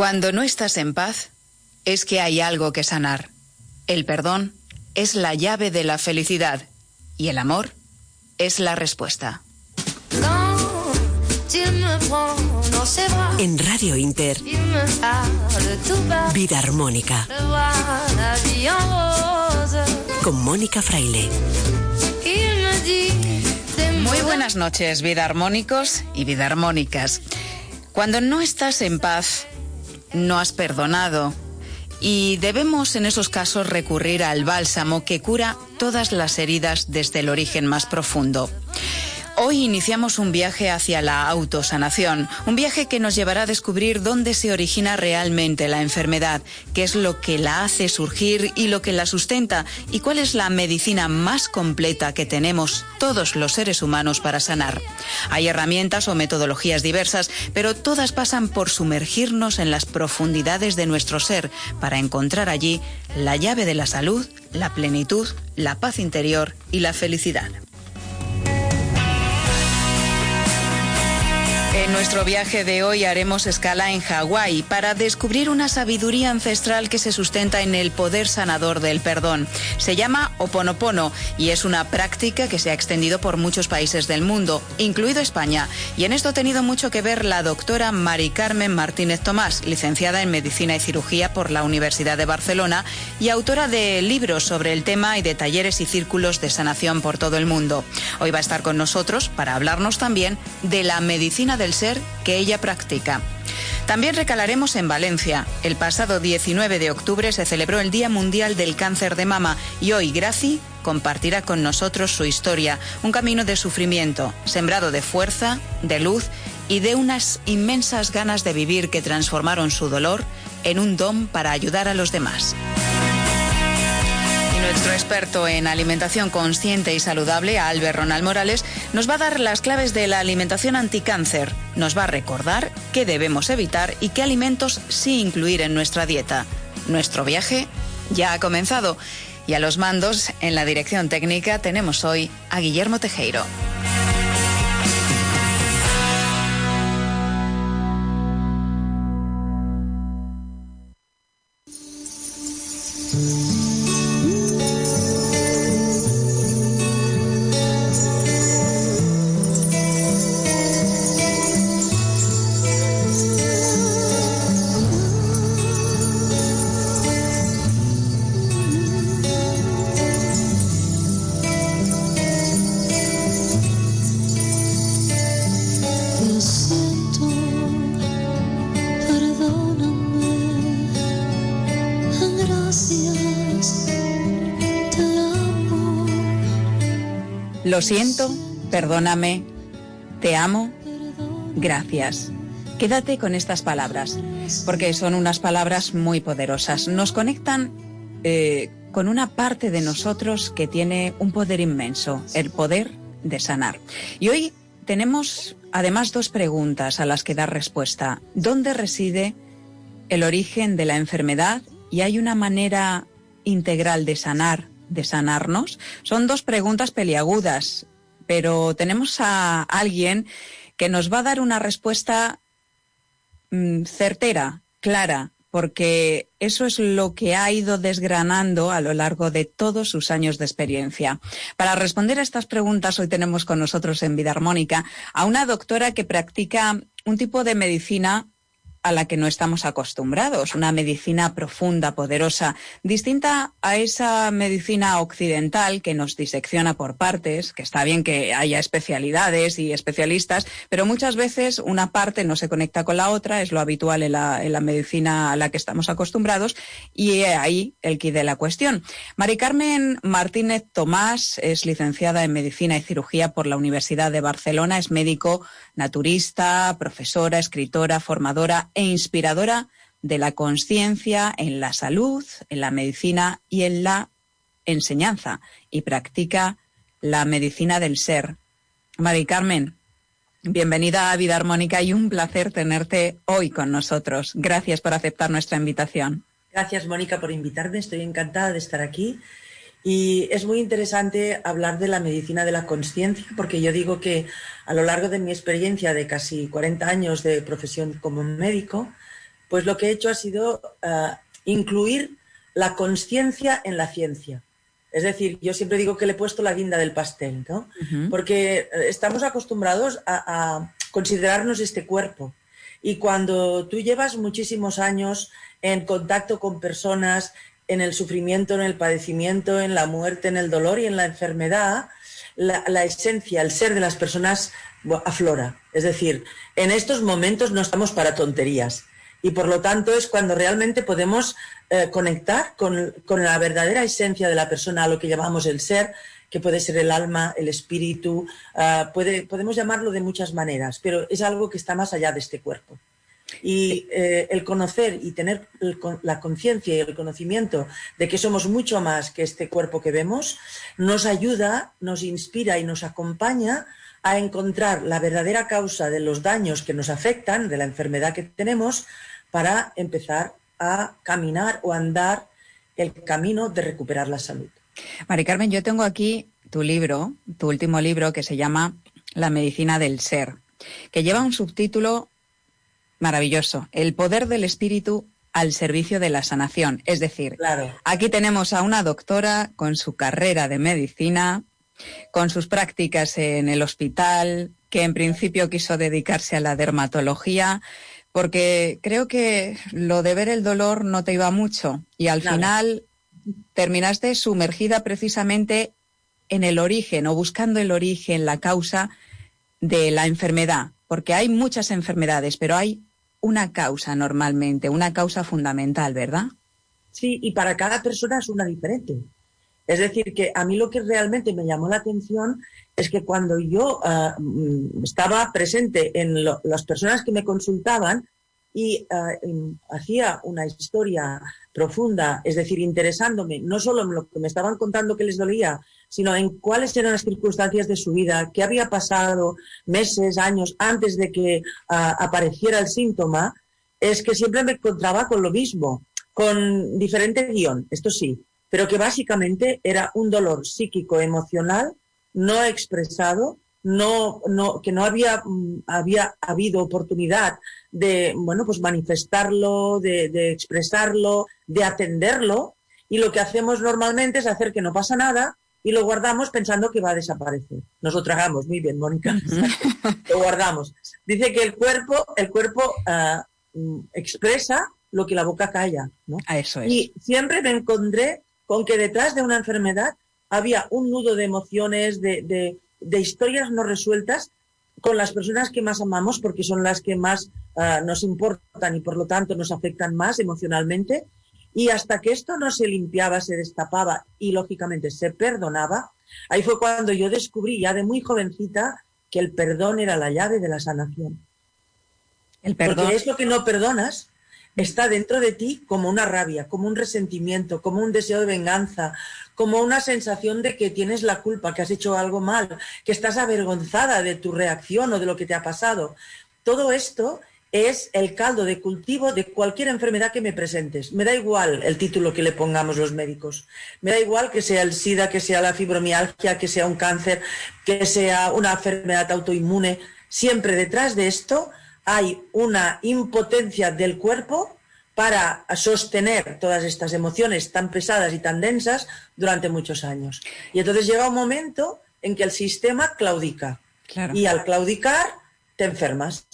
Cuando no estás en paz, es que hay algo que sanar. El perdón es la llave de la felicidad y el amor es la respuesta. En Radio Inter, Vida Armónica. Con Mónica Fraile. Muy buenas noches, vida armónicos y vida armónicas. Cuando no estás en paz, no has perdonado. Y debemos en esos casos recurrir al bálsamo que cura todas las heridas desde el origen más profundo. Hoy iniciamos un viaje hacia la autosanación, un viaje que nos llevará a descubrir dónde se origina realmente la enfermedad, qué es lo que la hace surgir y lo que la sustenta, y cuál es la medicina más completa que tenemos todos los seres humanos para sanar. Hay herramientas o metodologías diversas, pero todas pasan por sumergirnos en las profundidades de nuestro ser para encontrar allí la llave de la salud, la plenitud, la paz interior y la felicidad. En nuestro viaje de hoy haremos escala en Hawái para descubrir una sabiduría ancestral que se sustenta en el poder sanador del perdón. Se llama Oponopono y es una práctica que se ha extendido por muchos países del mundo, incluido España. Y en esto ha tenido mucho que ver la doctora Mari Carmen Martínez Tomás, licenciada en Medicina y Cirugía por la Universidad de Barcelona y autora de libros sobre el tema y de talleres y círculos de sanación por todo el mundo. Hoy va a estar con nosotros para hablarnos también de la medicina del ser que ella practica. También recalaremos en Valencia. El pasado 19 de octubre se celebró el Día Mundial del Cáncer de Mama y hoy Graci compartirá con nosotros su historia, un camino de sufrimiento, sembrado de fuerza, de luz y de unas inmensas ganas de vivir que transformaron su dolor en un don para ayudar a los demás. Nuestro experto en alimentación consciente y saludable, Albert Ronald Morales, nos va a dar las claves de la alimentación anticáncer. Nos va a recordar qué debemos evitar y qué alimentos sí incluir en nuestra dieta. Nuestro viaje ya ha comenzado y a los mandos en la dirección técnica tenemos hoy a Guillermo Tejero. Lo siento, perdóname, te amo, gracias. Quédate con estas palabras, porque son unas palabras muy poderosas. Nos conectan eh, con una parte de nosotros que tiene un poder inmenso, el poder de sanar. Y hoy tenemos además dos preguntas a las que dar respuesta. ¿Dónde reside el origen de la enfermedad? Y hay una manera integral de sanar de sanarnos? Son dos preguntas peliagudas, pero tenemos a alguien que nos va a dar una respuesta mm, certera, clara, porque eso es lo que ha ido desgranando a lo largo de todos sus años de experiencia. Para responder a estas preguntas, hoy tenemos con nosotros en Vida Armónica a una doctora que practica un tipo de medicina a la que no estamos acostumbrados, una medicina profunda, poderosa, distinta a esa medicina occidental que nos disecciona por partes, que está bien que haya especialidades y especialistas, pero muchas veces una parte no se conecta con la otra, es lo habitual en la, medicina a la que estamos acostumbrados, y ahí el quid de la cuestión. Mari Carmen Martínez Tomás es licenciada en Medicina y Cirugía por la Universidad de Barcelona, es médico naturista, profesora, escritora, formadora e inspiradora de la conciencia en la salud, en la medicina y en la enseñanza y practica la medicina del ser. Mari Carmen, bienvenida a Vida Armónica y un placer tenerte hoy con nosotros. Gracias por aceptar nuestra invitación. Gracias, Mónica, por invitarme. Estoy encantada de estar aquí. Y es muy interesante hablar de la medicina de la conciencia, porque yo digo que a lo largo de mi experiencia de casi 40 años de profesión como médico, pues lo que he hecho ha sido eh, incluir la conciencia en la ciencia. Es decir, yo siempre digo que le he puesto la guinda del pastel, ¿no? Porque eh, estamos acostumbrados a, considerarnos este cuerpo. Y cuando tú llevas muchísimos años en contacto con personas, en el sufrimiento, en el padecimiento, en la muerte, en el dolor y en la enfermedad, la, esencia, el ser de las personas aflora. Es decir, en estos momentos no estamos para tonterías. Y por lo tanto es cuando realmente podemos eh, conectar con, la verdadera esencia de la persona, a lo que llamamos el ser, que puede ser el alma, el espíritu, ah, puede, podemos llamarlo de muchas maneras, pero es algo que está más allá de este cuerpo. Y eh, el conocer y tener la conciencia y el conocimiento de que somos mucho más que este cuerpo que vemos, nos ayuda, nos inspira y nos acompaña a encontrar la verdadera causa de los daños que nos afectan, de la enfermedad que tenemos, para empezar a caminar o andar el camino de recuperar la salud. Mari Carmen, yo tengo aquí tu libro, tu último libro, que se llama La medicina del ser, que lleva un subtítulo maravilloso, El poder del espíritu al servicio de la sanación. Es decir, aquí tenemos a una doctora con su carrera de medicina, con sus prácticas en el hospital, que en principio quiso dedicarse a la dermatología, porque creo que lo de ver el dolor no te iba mucho. Y al final terminaste sumergida precisamente en el origen o buscando el origen, la causa de la enfermedad, porque hay muchas enfermedades, pero hay una causa normalmente, una causa fundamental, ¿verdad? Sí, y para cada persona es una diferente. Es decir, que a mí lo que realmente me llamó la atención es que cuando yo ah, estaba presente en las personas que me consultaban y ah, hacía una historia profunda, es decir, interesándome no solo en lo que me estaban contando que les dolía, sino en cuáles eran las circunstancias de su vida, qué había pasado meses, años antes de que ah, apareciera el síntoma, es que siempre me encontraba con lo mismo, con diferente guion, esto sí, pero que básicamente era un dolor psíquico emocional no expresado, no, no, que no había, mm, había habido oportunidad de bueno, pues manifestarlo, de, de expresarlo, de atenderlo, y lo que hacemos normalmente es hacer que no pasa nada y lo guardamos pensando que va a desaparecer. Nos lo tragamos, muy bien, Mónica. lo guardamos. Dice que el cuerpo, el cuerpo ah, mm, expresa lo que la boca calla. ¿no? A eso es. Y siempre me encontré con que detrás de una enfermedad había un nudo de emociones, de, historias no resueltas con las personas que más amamos porque son las que más ah, nos importan y por lo tanto nos afectan más emocionalmente. Y hasta que esto no se limpiaba, se destapaba y lógicamente se perdonaba, ahí fue cuando yo descubrí ya de muy jovencita que el perdón era la llave de la sanación. El perdón. Porque lo que no perdonas está dentro de ti como una rabia, como un resentimiento, como un deseo de venganza, como una sensación de que tienes la culpa, que has hecho algo mal, que estás avergonzada de tu reacción o de lo que te ha pasado. Todo esto es el caldo de cultivo de cualquier enfermedad que me presentes. Me da igual el título que le pongamos los médicos. Me da igual que sea el SIDA, que sea la fibromialgia, que sea un cáncer, que sea una enfermedad autoinmune. Siempre detrás de esto hay una impotencia del cuerpo para sostener todas estas emociones tan pesadas y tan densas durante muchos años. Y entonces llega un momento en que el sistema claudica. Y al claudicar, te enfermas.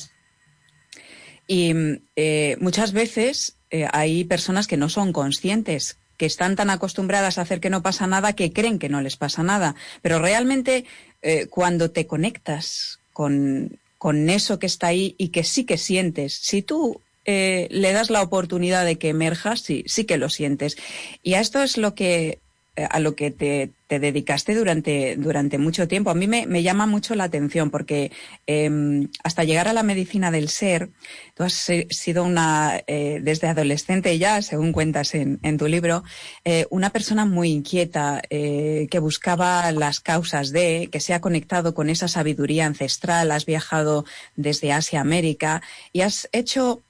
Y eh, muchas veces eh, hay personas que no son conscientes, que están tan acostumbradas a hacer que no pasa nada que creen que no les pasa nada. Pero realmente eh, cuando te conectas con, con eso que está ahí y que sí que sientes. Si tú eh, le das la oportunidad de que emerja, sí, sí que lo sientes. Y a esto es lo que a lo que te, dedicaste durante, durante mucho tiempo. A mí me, llama mucho la atención porque em, hasta llegar a la medicina del ser, tú has sido una, eh, desde adolescente ya, según cuentas en, tu libro, eh, una persona muy inquieta que buscaba las causas de, que se ha conectado con esa sabiduría ancestral, has viajado desde Asia a América y has hecho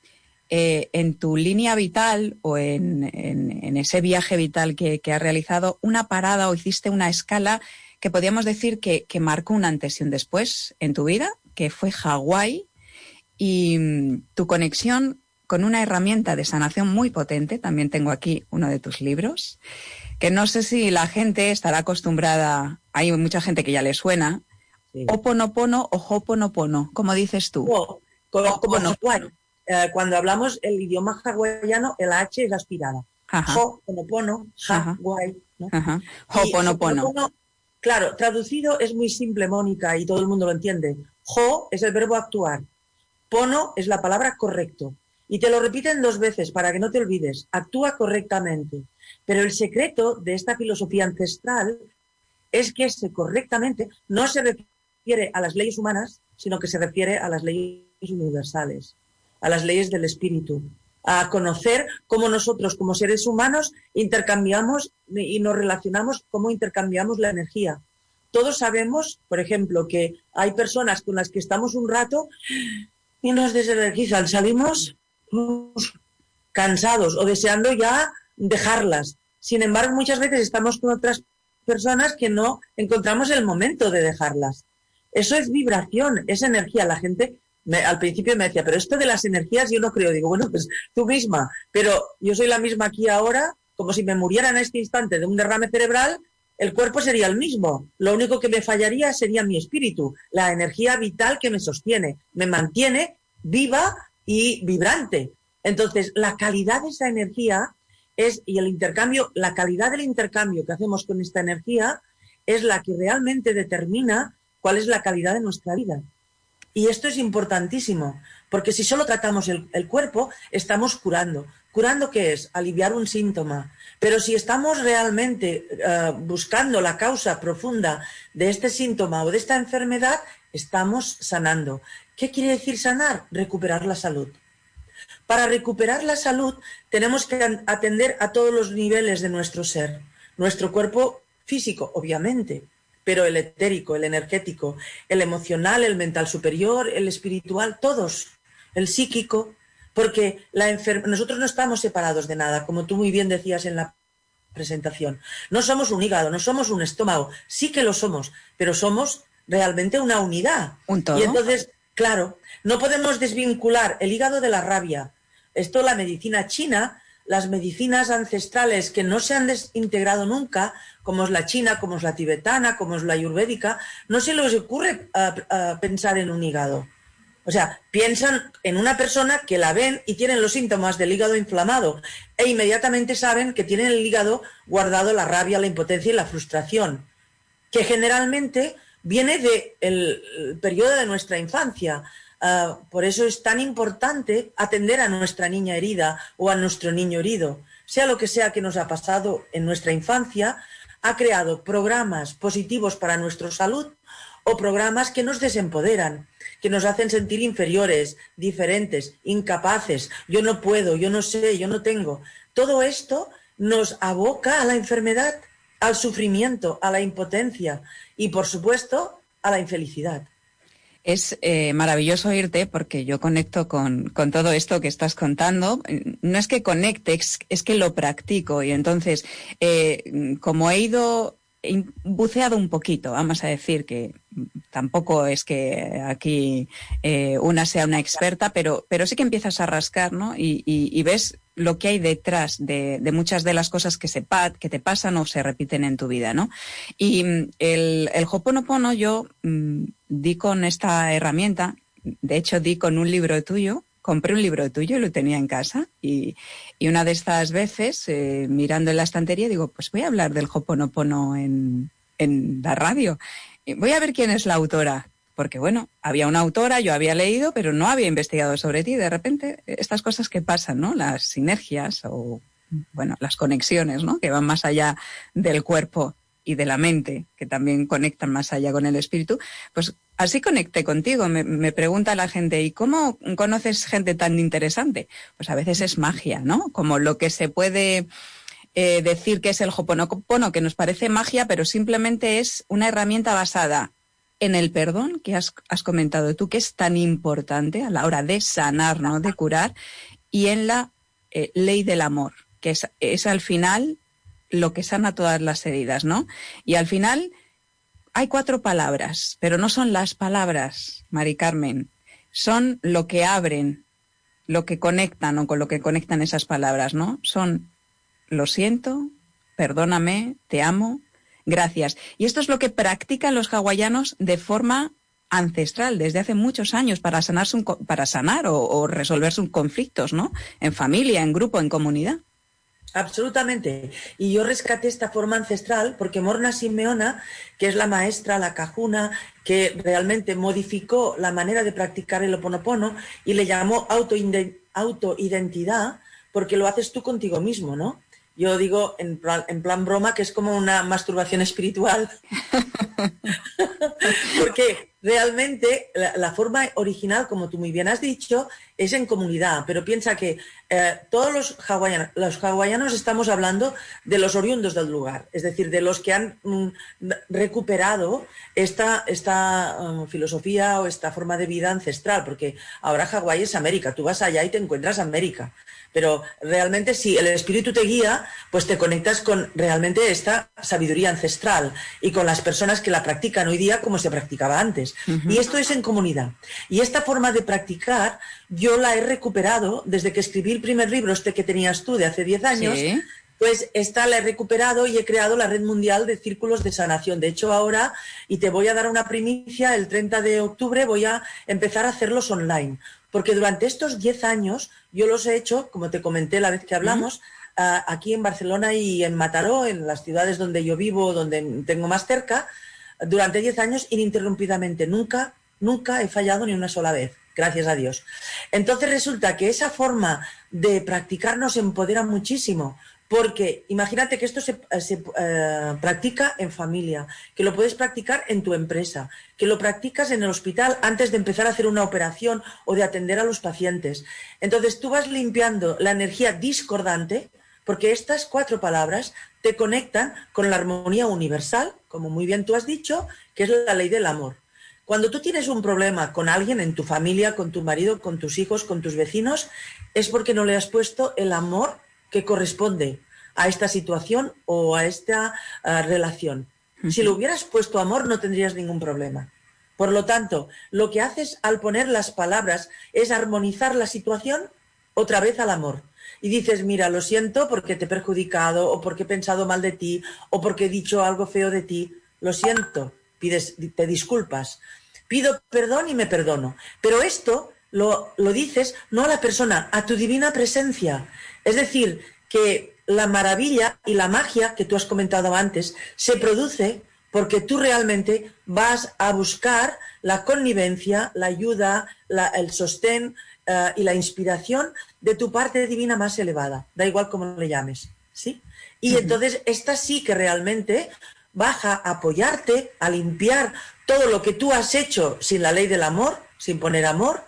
eh, en tu línea vital o en, ese viaje vital que, has realizado una parada o hiciste una escala que podríamos decir que, marcó un antes y un después en tu vida, que fue Hawái, y mm, tu conexión con una herramienta de sanación muy potente. También tengo aquí uno de tus libros, que no sé si la gente estará acostumbrada, hay mucha gente que ya le suena, sí. Oponopono o Hoponopono, como dices tú. Oh, como, como eh, cuando hablamos el idioma hawaiano, el H es aspirada. Hoponopono, Hawai. ¿no? Hoponopono. Claro, traducido es muy simple, Mónica, y todo el mundo lo entiende. Ho es el verbo actuar. Pono es la palabra correcto. Y te lo repiten dos veces para que no te olvides. Actúa correctamente. Pero el secreto de esta filosofía ancestral es que ese correctamente no se refiere a las leyes humanas, sino que se refiere a las leyes universales, a las leyes del espíritu, a conocer cómo nosotros como seres humanos intercambiamos y nos relacionamos, cómo intercambiamos la energía. Todos sabemos, por ejemplo, que hay personas con las que estamos un rato y nos desenergizan, salimos cansados o deseando ya dejarlas. Sin embargo, muchas veces estamos con otras personas que no encontramos el momento de dejarlas. Eso es vibración, es energía. La gente al principio me decía, pero esto de las energías yo no creo. Digo, bueno, pues tú misma, pero yo soy la misma aquí ahora, como si me muriera en este instante de un derrame cerebral, el cuerpo sería el mismo. Lo único que me fallaría sería mi espíritu, la energía vital que me sostiene, me mantiene viva y vibrante. Entonces, la calidad de esa energía es, y el intercambio, la calidad del intercambio que hacemos con esta energía es la que realmente determina cuál es la calidad de nuestra vida. Y esto es importantísimo, porque si solo tratamos el, cuerpo, estamos curando. ¿Curando qué es? Aliviar un síntoma. Pero si estamos realmente uh, buscando la causa profunda de este síntoma o de esta enfermedad, estamos sanando. ¿Qué quiere decir sanar? Recuperar la salud. Para recuperar la salud tenemos que atender a todos los niveles de nuestro ser. Nuestro cuerpo físico, obviamente, pero el etérico, el energético, el emocional, el mental superior, el espiritual, todos, el psíquico, porque la nosotros no estamos separados de nada, como tú muy bien decías en la presentación. No somos un hígado, no somos un estómago, sí que lo somos, pero somos realmente una unidad. ¿Un todo? Y entonces, claro, no podemos desvincular el hígado de la rabia. Esto la medicina china las medicinas ancestrales que no se han desintegrado nunca, como es la china, como es la tibetana, como es la ayurvédica, no se les ocurre uh, uh, pensar en un hígado. O sea, piensan en una persona que la ven y tienen los síntomas del hígado inflamado e inmediatamente saben que tienen el hígado guardado la rabia, la impotencia y la frustración, que generalmente viene del periodo de nuestra infancia. Uh, por eso es tan importante atender a nuestra niña herida o a nuestro niño herido. Sea lo que sea que nos ha pasado en nuestra infancia, ha creado programas positivos para nuestra salud o programas que nos desempoderan, que nos hacen sentir inferiores, diferentes, incapaces. Yo no puedo, yo no sé, yo no tengo. Todo esto nos aboca a la enfermedad, al sufrimiento, a la impotencia y, por supuesto, a la infelicidad. Es eh, maravilloso oírte porque yo conecto con, con, todo esto que estás contando. No es que conecte, es, es que lo practico. Y entonces, eh, como he ido buceado un poquito, vamos a decir que tampoco es que aquí eh, una sea una experta, pero, pero sí que empiezas a rascar, ¿no? Y, ves lo que hay detrás de, muchas de las cosas que, se que te pasan o se repiten en tu vida, ¿no? Y mm, el, Hoponopono yo mmm, di con esta herramienta, de hecho di con un libro tuyo, compré un libro tuyo y lo tenía en casa y, una de estas veces, eh, mirando en la estantería, digo, pues voy a hablar del Hoponopono en, en la radio. Voy a ver quién es la autora porque bueno, había una autora, yo había leído, pero no había investigado sobre ti. De repente, estas cosas que pasan, ¿no? Las sinergias o, bueno, las conexiones, ¿no? Que van más allá del cuerpo y de la mente, que también conectan más allá con el espíritu, pues así conecté contigo. Me, me, pregunta la gente, ¿y cómo conoces gente tan interesante? Pues a veces es magia, ¿no? Como lo que se puede eh, decir que es el Hoponopono, que nos parece magia, pero simplemente es una herramienta basada en el perdón que has, has, comentado tú, que es tan importante a la hora de sanar, ¿no? de curar, y en la eh, ley del amor, que es, es, al final lo que sana todas las heridas, ¿no? Y al final hay cuatro palabras, pero no son las palabras, Mari Carmen, son lo que abren lo que conectan o con lo que conectan esas palabras, ¿no? Son lo siento, perdóname, te amo, gracias. Y esto es lo que practican los hawaianos de forma ancestral desde hace muchos años para, sanar para sanar o, o resolver sus conflictos, ¿no? En familia, en grupo, en comunidad. Absolutamente. Y yo rescaté esta forma ancestral porque Morna Simeona, que es la maestra, la cajuna, que realmente modificó la manera de practicar el oponopono y le llamó autoidentidad porque lo haces tú contigo mismo, ¿no? Yo digo en plan, en plan broma que es como una masturbación espiritual. porque realmente la, forma original, como tú muy bien has dicho, es en comunidad, pero piensa que eh, todos los hawaianos, los hawaianos estamos hablando de los oriundos del lugar, es decir, de los que han mm, recuperado esta, esta um, filosofía o esta forma de vida ancestral, porque ahora Hawái es América, tú vas allá y te encuentras América. Pero realmente si el espíritu te guía, pues te conectas con realmente esta sabiduría ancestral y con las personas que la practican hoy día como se practicaba antes. Y esto es en comunidad. Y esta forma de practicar yo la he recuperado desde que escribí el primer libro, este que tenías tú de hace 10 años. Pues esta la he recuperado y he creado la red mundial de círculos de sanación. De hecho, ahora, y te voy a dar una primicia, el 30 de octubre voy a empezar a hacerlos online porque durante estos 10 años yo los he hecho, como te comenté la vez que hablamos, aquí en Barcelona y en Mataró, en las ciudades donde yo vivo, donde tengo más cerca, durante 10 años ininterrumpidamente. Nunca, nunca he fallado ni una sola vez, gracias a Dios. Entonces resulta que esa forma de practicar nos empodera muchísimo, porque imagínate que esto se, eh, eh, practica en familia, que lo puedes practicar en tu empresa, que lo practicas en el hospital antes de empezar a hacer una operación o de atender a los pacientes. Entonces tú vas limpiando la energía discordante porque estas cuatro palabras te conectan con la armonía universal, como muy bien tú has dicho, que es la ley del amor. Cuando tú tienes un problema con alguien en tu familia, con tu marido, con tus hijos, con tus vecinos, es porque no le has puesto el amor que corresponde a esta situación o a esta eh, relación. Si le hubieras puesto amor no tendrías ningún problema. Por lo tanto, lo que haces al poner las palabras es armonizar la situación otra vez al amor. Y dices, mira, lo siento porque te he perjudicado o porque he pensado mal de ti o porque he dicho algo feo de ti. Lo siento, pides, te disculpas. Pido perdón y me perdono. Pero esto lo, lo dices no a la persona, a tu divina presencia. Es decir, que la maravilla y la magia que tú has comentado antes se produce porque tú realmente vas a buscar la connivencia, la ayuda, el sostén eh, y la inspiración de tu parte divina más elevada, da igual cómo le llames, ¿sí? Y entonces esta sí que realmente baja a apoyarte, a limpiar todo lo que tú has hecho sin la ley del amor, sin poner amor,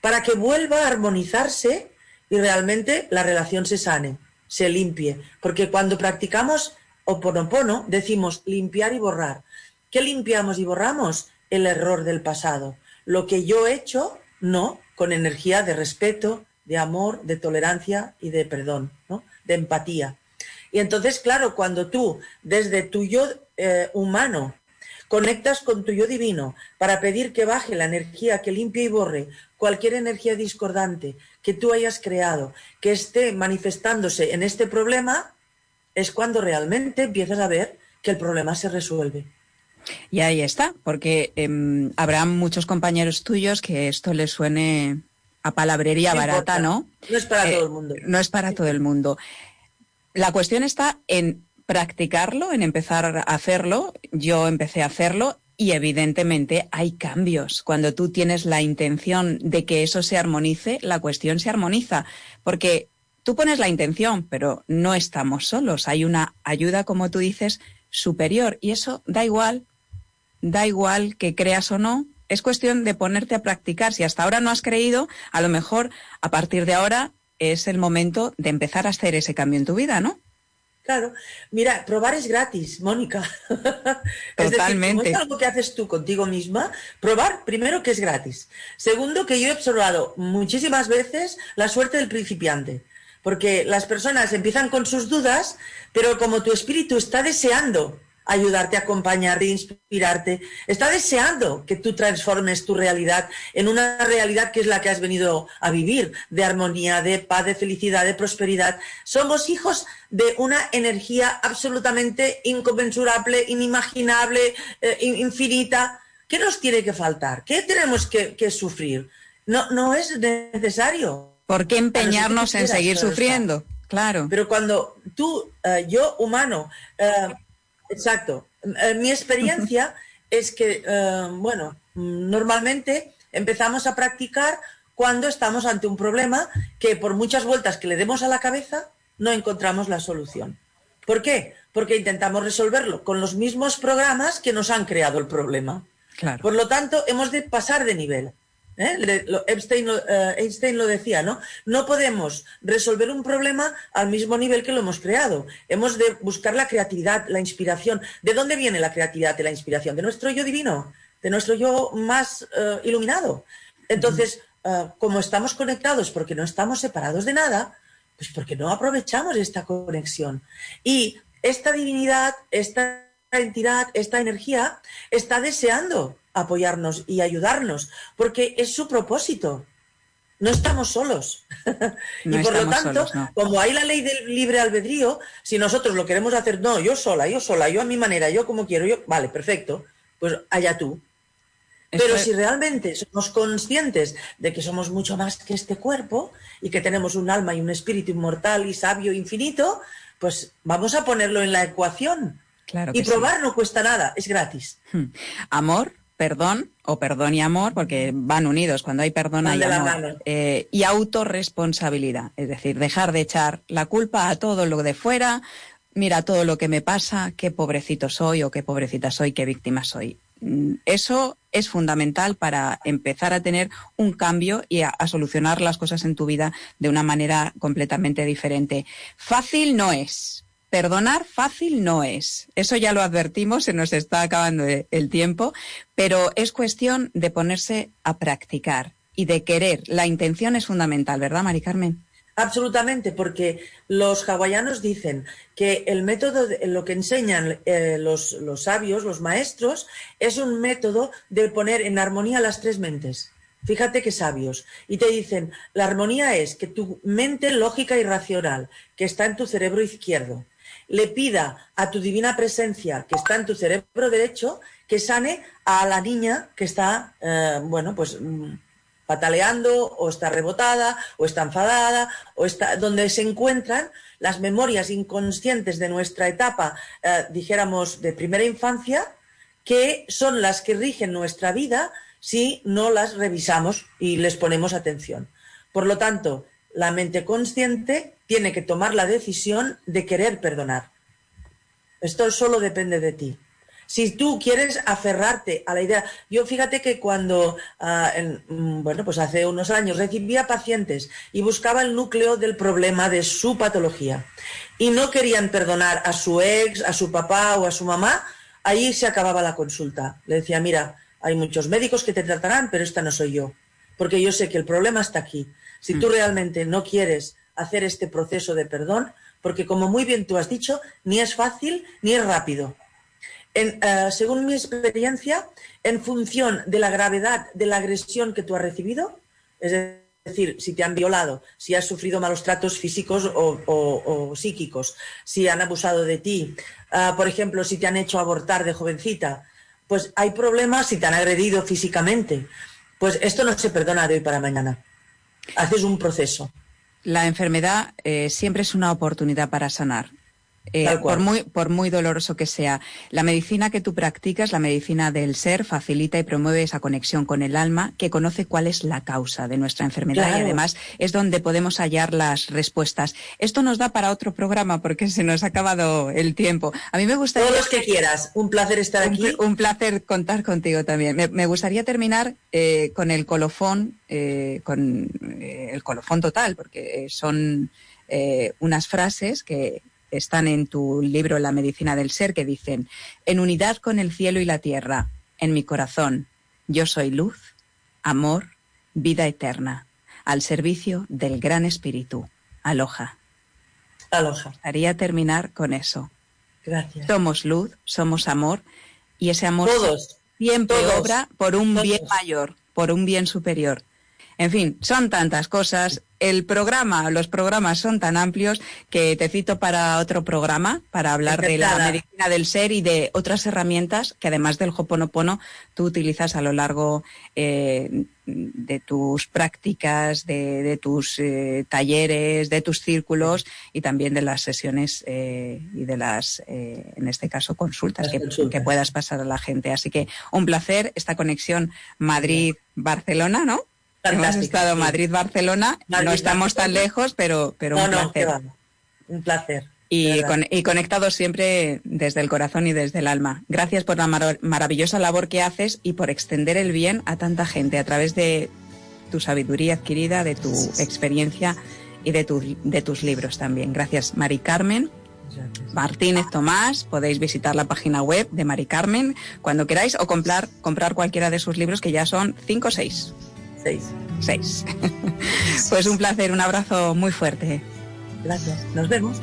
para que vuelva a armonizarse y realmente la relación se sane, se limpie. Porque cuando practicamos Oponopono decimos limpiar y borrar. ¿Qué limpiamos y borramos? El error del pasado. Lo que yo he hecho, no, con energía de respeto, de amor, de tolerancia y de perdón, ¿no? de empatía. Y entonces, claro, cuando tú, desde tu yo eh, humano, conectas con tu yo divino para pedir que baje la energía que limpie y borre cualquier energía discordante que tú hayas creado, que esté manifestándose en este problema, es cuando realmente empiezas a ver que el problema se resuelve. Y ahí está, porque em, habrá muchos compañeros tuyos que esto les suene a palabrería barata, ¿no? No es para eh, todo el mundo. No es para todo el mundo. La cuestión está en practicarlo, en empezar a hacerlo. Yo empecé a hacerlo y evidentemente hay cambios. Cuando tú tienes la intención de que eso se armonice, la cuestión se armoniza. Porque tú pones la intención, pero no estamos solos. Hay una ayuda, como tú dices, superior. Y eso da igual, da igual que creas o no. Es cuestión de ponerte a practicar. Si hasta ahora no has creído, a lo mejor a partir de ahora es el momento de empezar a hacer ese cambio en tu vida, ¿no? Claro, mira, probar es gratis, Mónica. Totalmente. es decir, es algo que haces tú contigo misma, probar primero que es gratis. Segundo, que yo he observado muchísimas veces la suerte del principiante. Porque las personas empiezan con sus dudas, pero como tu espíritu está deseando ayudarte, acompañarte, inspirarte. Está deseando que tú transformes tu realidad en una realidad que es la que has venido a vivir, de armonía, de paz, de felicidad, de prosperidad. Somos hijos de una energía absolutamente inconmensurable, inimaginable, eh, infinita. ¿Qué nos tiene que faltar? ¿Qué tenemos que, sufrir? No, no es necesario. ¿Por qué empeñarnos en seguir sufriendo? Claro. Pero cuando tú, eh, yo humano, eh, Exacto. Eh, mi experiencia es que, eh, bueno, normalmente empezamos a practicar cuando estamos ante un problema que por muchas vueltas que le demos a la cabeza no encontramos la solución. ¿Por qué? Porque intentamos resolverlo con los mismos programas que nos han creado el problema. Por lo tanto, hemos de pasar de nivel. ¿Eh? Eh, Einstein, lo decía, ¿no? No podemos resolver un problema al mismo nivel que lo hemos creado. Hemos de buscar la creatividad, la inspiración. ¿De dónde viene la creatividad y la inspiración? De nuestro yo divino, de nuestro yo más eh, iluminado. Entonces, como estamos conectados porque no estamos separados de nada, pues porque no aprovechamos esta conexión. Y esta divinidad, esta entidad, esta energía, está deseando apoyarnos y ayudarnos, porque es su propósito. No estamos solos. y por lo tanto, como hay la ley del libre albedrío, si nosotros lo queremos hacer, no, yo sola, yo sola, yo a mi manera, yo como quiero, yo, vale, perfecto, pues allá tú. Pero si realmente somos conscientes de que somos mucho más que este cuerpo y que tenemos un alma y un espíritu inmortal y sabio infinito, pues vamos a ponerlo en la ecuación. Claro y probar no cuesta nada, es gratis. Hmm. Amor, perdón o perdón y amor, porque van unidos. Cuando hay perdón hay amor, eh, y autorresponsabilidad, es decir, dejar de echar la culpa a todo lo de fuera, mira todo lo que me pasa, qué pobrecito soy o qué pobrecita soy, qué víctima soy. Mm, eso es fundamental para empezar a tener un cambio y a, solucionar las cosas en tu vida de una manera completamente diferente. Fácil no es, Perdonar fácil no es. Eso ya lo advertimos, se nos está acabando el tiempo, pero es cuestión de ponerse a practicar y de querer. La intención es fundamental, ¿verdad, Mari Carmen? Absolutamente, porque los hawaianos dicen que el método, lo que enseñan eh, los, los sabios, los maestros, es un método de poner en armonía las tres mentes. Fíjate qué sabios. Y te dicen, la armonía es que tu mente lógica y racional, que está en tu cerebro izquierdo, le pida a tu divina presencia que está en tu cerebro derecho que sane a la niña que está, eh, bueno, pues mm, pataleando o está rebotada o está enfadada o está donde se encuentran las memorias inconscientes de nuestra etapa, eh, dijéramos, de primera infancia, que son las que rigen nuestra vida si no las revisamos y les ponemos atención. Por lo tanto, la mente consciente tiene que tomar la decisión de querer perdonar. Esto solo depende de ti. Si tú quieres aferrarte a la idea, yo fíjate que cuando, ah, mm, bueno, pues hace unos años recibía pacientes y buscaba el núcleo del problema de su patología y no querían perdonar a su ex, a su papá o a su mamá, ahí se acababa la consulta. Le decía, mira, hay muchos médicos que te tratarán, pero esta no soy yo, porque yo sé que el problema está aquí. Si tú mm. realmente no quieres hacer este proceso de perdón, porque como muy bien tú has dicho, ni es fácil ni es rápido. Eh, según mi experiencia, en función de la gravedad de la agresión que tú has recibido, es decir, si te han violado, si has sufrido malos tratos físicos o, psíquicos, si han abusado de ti, ah, por ejemplo, si te han hecho abortar de jovencita, pues hay problemas si te han agredido físicamente. Pues esto no se perdona de hoy para mañana haces un proceso. La enfermedad eh, siempre es una oportunidad para sanar. Eh, por, muy, por muy doloroso que sea. La medicina que tú practicas, la medicina del ser, facilita y promueve esa conexión con el alma que conoce cuál es la causa de nuestra enfermedad y además es donde podemos hallar las respuestas. Esto nos da para otro programa porque se nos ha acabado el tiempo. A mí me gustaría... Todos los que quieras. Un placer estar aquí. Un, placer contar contigo también. Me, gustaría terminar eh, con el colofón, eh, con el colofón total, porque son... unas frases que, están en tu libro La medicina del ser, que dicen, en unidad con el cielo y la tierra, en mi corazón, yo soy luz, amor, vida eterna, al servicio del gran espíritu. Aloja. Aloja. Haría terminar con eso. Gracias. Somos luz, somos amor y ese amor Todos. siempre todos, obra por un todos. bien mayor, por un bien superior. En fin, son tantas cosas. El programa, los programas son tan amplios que te cito para otro programa, para hablar de la medicina del ser y de otras herramientas que además del Hoponopono tú utilizas a lo largo eh, de tus prácticas, de, de tus eh, talleres, de tus círculos y también de las sesiones eh, y de las, eh, en este caso, consultas que, que puedas pasar a la gente. Así que un placer esta conexión Madrid-Barcelona, ¿no? Hemos Fantástico, estado sí. Madrid-Barcelona, no estamos tan lejos, pero, pero no, un placer. Un placer. Y, con- y conectados siempre desde el corazón y desde el alma. Gracias por la maravillosa labor que haces y por extender el bien a tanta gente a través de tu sabiduría adquirida, de tu experiencia y de, tu- de tus libros también. Gracias, Mari Carmen. Gracias. Martínez Tomás, podéis visitar la página web de Mari Carmen cuando queráis o comprar, comprar cualquiera de sus libros que ya son cinco o seis. Seis. Seis. pues un placer, un abrazo muy fuerte. Gracias. Nos vemos.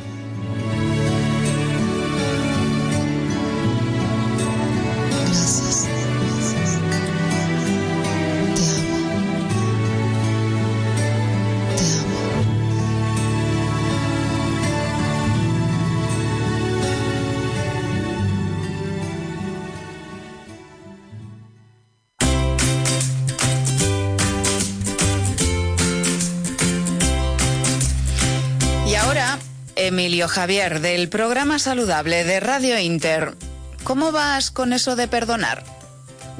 Javier, del programa saludable de Radio Inter. ¿Cómo vas con eso de perdonar?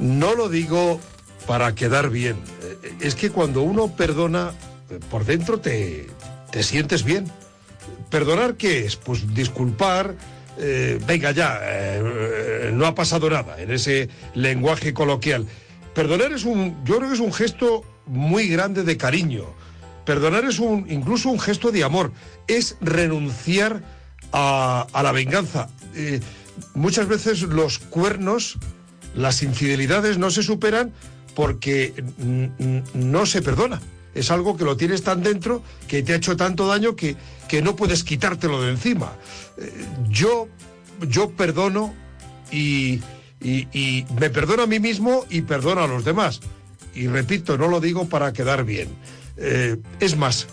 No lo digo para quedar bien. Eh, Es que cuando uno perdona, eh, por dentro te, te sientes bien. ¿Perdonar qué es? Pues disculpar, eh, venga ya, no ha pasado nada en ese lenguaje coloquial. Perdonar es un, yo creo que es un gesto muy grande de cariño. Perdonar es un, incluso un gesto de amor. Es renunciar a, a la venganza. Eh, muchas veces los cuernos, las infidelidades no se superan porque no se perdona. Es algo que lo tienes tan dentro, que te ha hecho tanto daño que, que no puedes quitártelo de encima. Eh, yo, yo perdono y- y me perdono a mí mismo y perdono a los demás. Y repito, no lo digo para quedar bien. Eh, es más,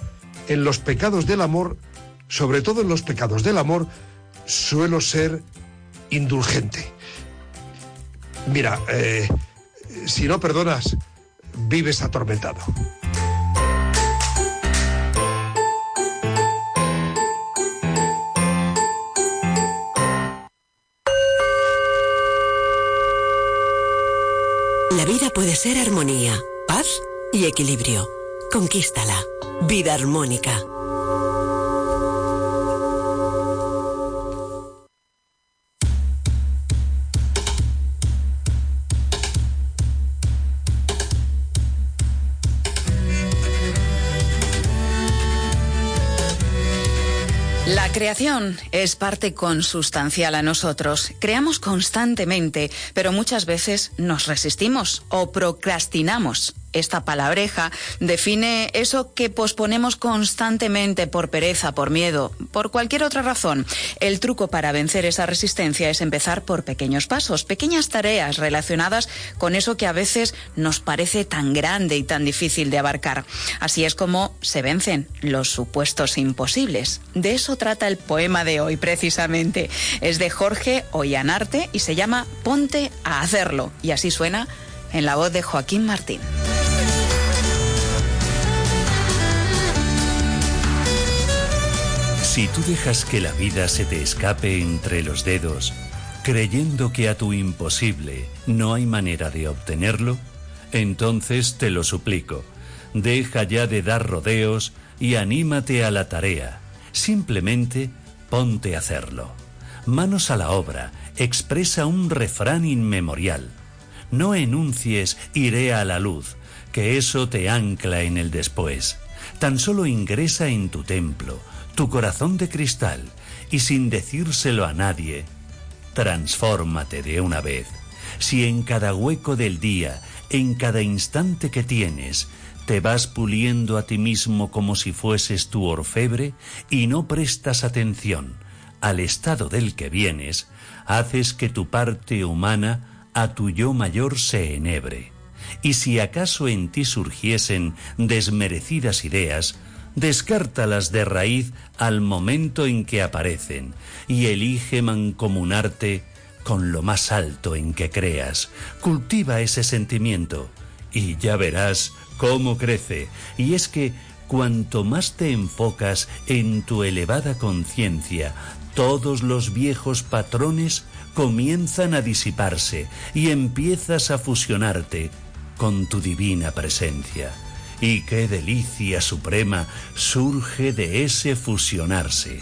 en los pecados del amor, sobre todo en los pecados del amor, suelo ser indulgente. Mira, eh, si no perdonas, vives atormentado. La vida puede ser armonía, paz y equilibrio. Conquístala. Vida armónica. La creación es parte consustancial a nosotros. Creamos constantemente, pero muchas veces nos resistimos o procrastinamos. Esta palabreja define eso que posponemos constantemente por pereza, por miedo, por cualquier otra razón. El truco para vencer esa resistencia es empezar por pequeños pasos, pequeñas tareas relacionadas con eso que a veces nos parece tan grande y tan difícil de abarcar. Así es como se vencen los supuestos imposibles. De eso trata el poema de hoy precisamente. Es de Jorge Ollanarte y se llama Ponte a hacerlo. Y así suena en la voz de Joaquín Martín. Si tú dejas que la vida se te escape entre los dedos, creyendo que a tu imposible no hay manera de obtenerlo, entonces te lo suplico, deja ya de dar rodeos y anímate a la tarea. Simplemente ponte a hacerlo. Manos a la obra, expresa un refrán inmemorial. No enuncies iré a la luz, que eso te ancla en el después. Tan solo ingresa en tu templo, tu corazón de cristal, y sin decírselo a nadie, transfórmate de una vez. Si en cada hueco del día, en cada instante que tienes, te vas puliendo a ti mismo como si fueses tu orfebre y no prestas atención al estado del que vienes, haces que tu parte humana a tu yo mayor se enhebre. Y si acaso en ti surgiesen desmerecidas ideas, descártalas de raíz al momento en que aparecen y elige mancomunarte con lo más alto en que creas. Cultiva ese sentimiento y ya verás cómo crece. Y es que cuanto más te enfocas en tu elevada conciencia, todos los viejos patrones comienzan a disiparse y empiezas a fusionarte con tu divina presencia. Y qué delicia suprema surge de ese fusionarse.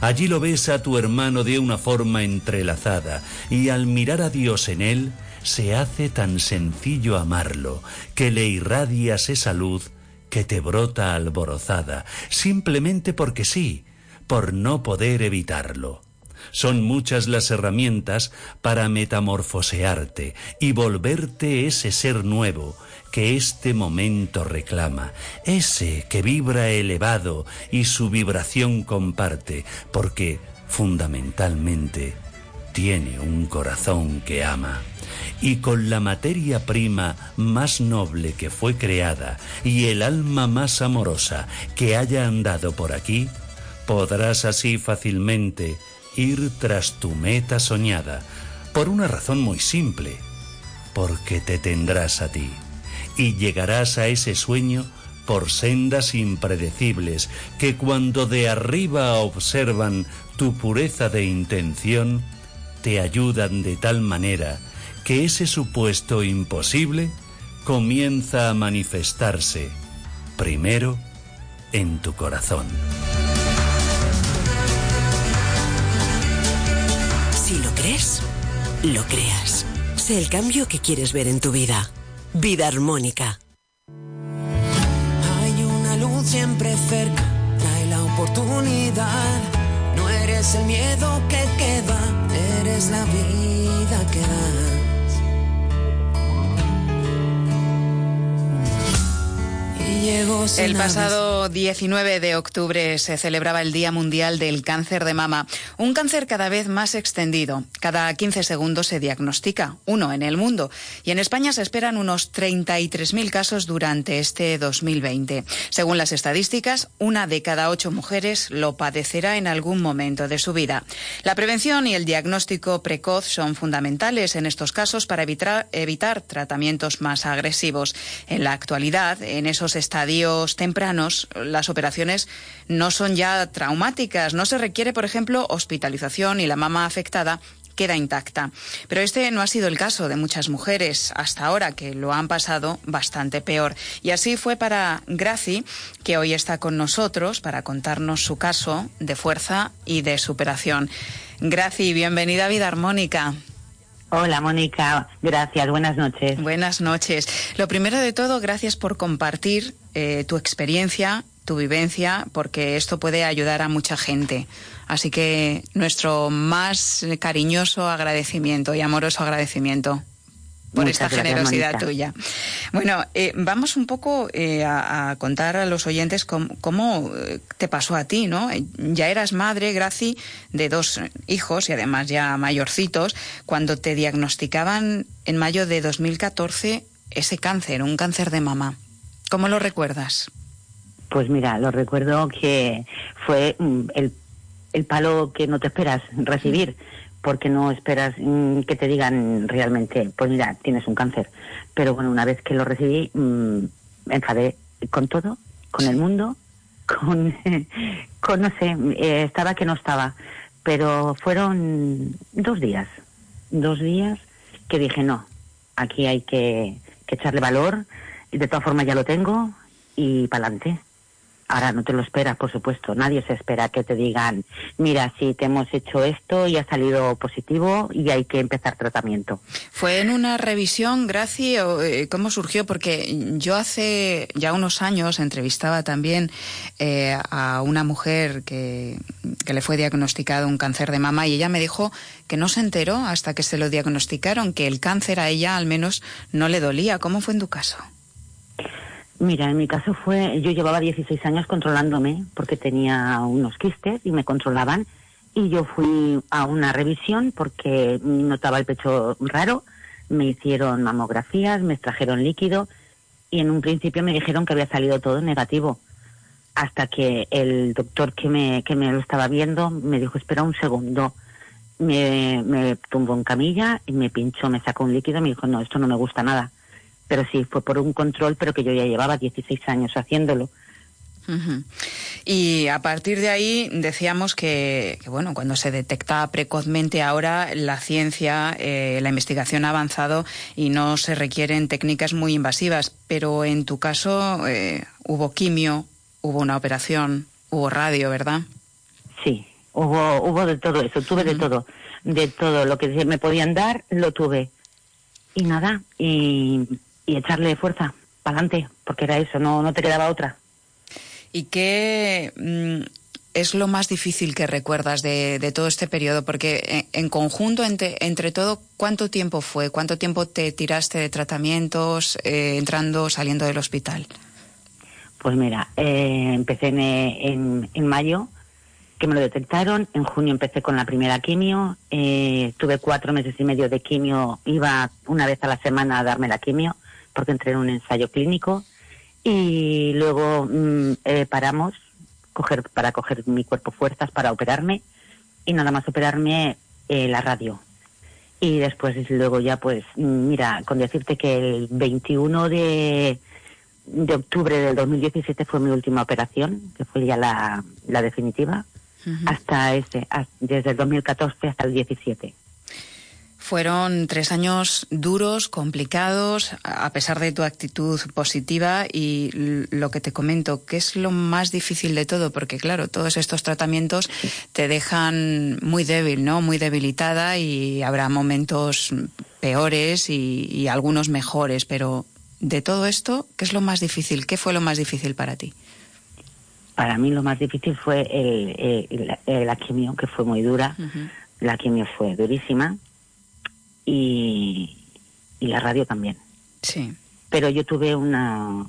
Allí lo ves a tu hermano de una forma entrelazada y al mirar a Dios en él, se hace tan sencillo amarlo que le irradias esa luz que te brota alborozada, simplemente porque sí, por no poder evitarlo. Son muchas las herramientas para metamorfosearte y volverte ese ser nuevo que este momento reclama, ese que vibra elevado y su vibración comparte, porque fundamentalmente tiene un corazón que ama. Y con la materia prima más noble que fue creada y el alma más amorosa que haya andado por aquí, podrás así fácilmente ir tras tu meta soñada, por una razón muy simple, porque te tendrás a ti y llegarás a ese sueño por sendas impredecibles que cuando de arriba observan tu pureza de intención, te ayudan de tal manera que ese supuesto imposible comienza a manifestarse primero en tu corazón. Si lo crees, lo creas. Sé el cambio que quieres ver en tu vida. Vida armónica. Hay una luz siempre cerca, trae la oportunidad. No eres el miedo que queda, eres la vida que das. El pasado 19 de octubre se celebraba el Día Mundial del Cáncer de Mama, un cáncer cada vez más extendido. Cada 15 segundos se diagnostica uno en el mundo y en España se esperan unos 33.000 casos durante este 2020. Según las estadísticas, una de cada ocho mujeres lo padecerá en algún momento de su vida. La prevención y el diagnóstico precoz son fundamentales en estos casos para evitar, evitar tratamientos más agresivos. En la actualidad, en esos estadios tempranos, las operaciones no son ya traumáticas. No se requiere, por ejemplo, hospitalización y la mama afectada queda intacta. Pero este no ha sido el caso de muchas mujeres hasta ahora que lo han pasado bastante peor. Y así fue para Graci, que hoy está con nosotros para contarnos su caso de fuerza y de superación. Graci, bienvenida a Vida Armónica. Hola, Mónica. Gracias. Buenas noches. Buenas noches. Lo primero de todo, gracias por compartir eh, tu experiencia, tu vivencia, porque esto puede ayudar a mucha gente. Así que nuestro más cariñoso agradecimiento y amoroso agradecimiento por Muchas esta gracias, generosidad tuya. Bueno, eh, vamos un poco eh, a, a contar a los oyentes cómo, cómo, eh, te pasó a ti, ¿no? Ya eras madre, Graci, de dos hijos y además ya mayorcitos, cuando te diagnosticaban en mayo de 2014 ese cáncer, un cáncer de mama. ¿Cómo lo recuerdas? Pues mira, lo recuerdo que fue mm, el, el palo que no te esperas recibir, porque no esperas mm, que te digan realmente, pues mira, tienes un cáncer. Pero bueno, una vez que lo recibí, mm, me enfadé con todo, con el mundo, con, con no sé, eh, estaba que no estaba. Pero fueron dos días, dos días que dije, no, aquí hay que, que echarle valor, de todas formas ya lo tengo, y para adelante. Ahora no te lo esperas, por supuesto. Nadie se espera que te digan, mira, si te hemos hecho esto y ha salido positivo y hay que empezar tratamiento. ¿Fue en una revisión, Graci, eh, cómo surgió? Porque yo hace ya unos años entrevistaba también eh, a una mujer que, que le fue diagnosticado un cáncer de mama y ella me dijo que no se enteró hasta que se lo diagnosticaron, que el cáncer a ella al menos no le dolía. ¿Cómo fue en tu caso? Mira, en mi caso fue, yo llevaba 16 años controlándome porque tenía unos quistes y me controlaban y yo fui a una revisión porque notaba el pecho raro, me hicieron mamografías, me extrajeron líquido y en un principio me dijeron que había salido todo negativo. Hasta que el doctor que me, que me lo estaba viendo me dijo, espera un segundo. Me, me tumbó en camilla y me pinchó, me sacó un líquido y me dijo, no, esto no me gusta nada. Pero sí, fue por un control, pero que yo ya llevaba 16 años haciéndolo. Y a partir de ahí decíamos que, que, bueno, cuando se detecta precozmente ahora la ciencia, eh, la investigación ha avanzado y no se requieren técnicas muy invasivas, pero en tu caso eh, hubo quimio, hubo una operación, hubo radio, ¿verdad? Sí, hubo, hubo de todo eso, tuve de todo, de todo lo que me podían dar, lo tuve. Y nada, y, y echarle fuerza, para adelante, porque era eso, no, no te quedaba otra. ¿Y qué mm, es lo más difícil que recuerdas de, de todo este periodo? Porque en, en conjunto, entre, entre todo, ¿cuánto tiempo fue? ¿Cuánto tiempo te tiraste de tratamientos, eh, entrando, saliendo del hospital? Pues mira, eh, empecé en, en, en mayo, que me lo detectaron, en junio empecé con la primera quimio, eh, tuve cuatro meses y medio de quimio, iba una vez a la semana a darme la quimio, porque entré en un ensayo clínico, y luego mm, eh, paramos coger, para coger mi cuerpo fuerzas para operarme, y nada más operarme eh, la radio. Y después luego ya pues, mm, mira, con decirte que el 21 de, de octubre del 2017 fue mi última operación, que fue ya la, la definitiva, hasta has- desde el 2014 hasta el 17. Fueron tres años duros, complicados, a pesar de tu actitud positiva y lo que te comento, que es lo más difícil de todo, porque claro, todos estos tratamientos te dejan muy débil, ¿no? Muy debilitada y habrá momentos peores y, y algunos mejores, pero de todo esto, ¿qué es lo más difícil? ¿Qué fue lo más difícil para ti? Para mí lo más difícil fue el, eh, la quimio, que fue muy dura. La quimio fue durísima y, y la radio también. Sí. Pero yo tuve una,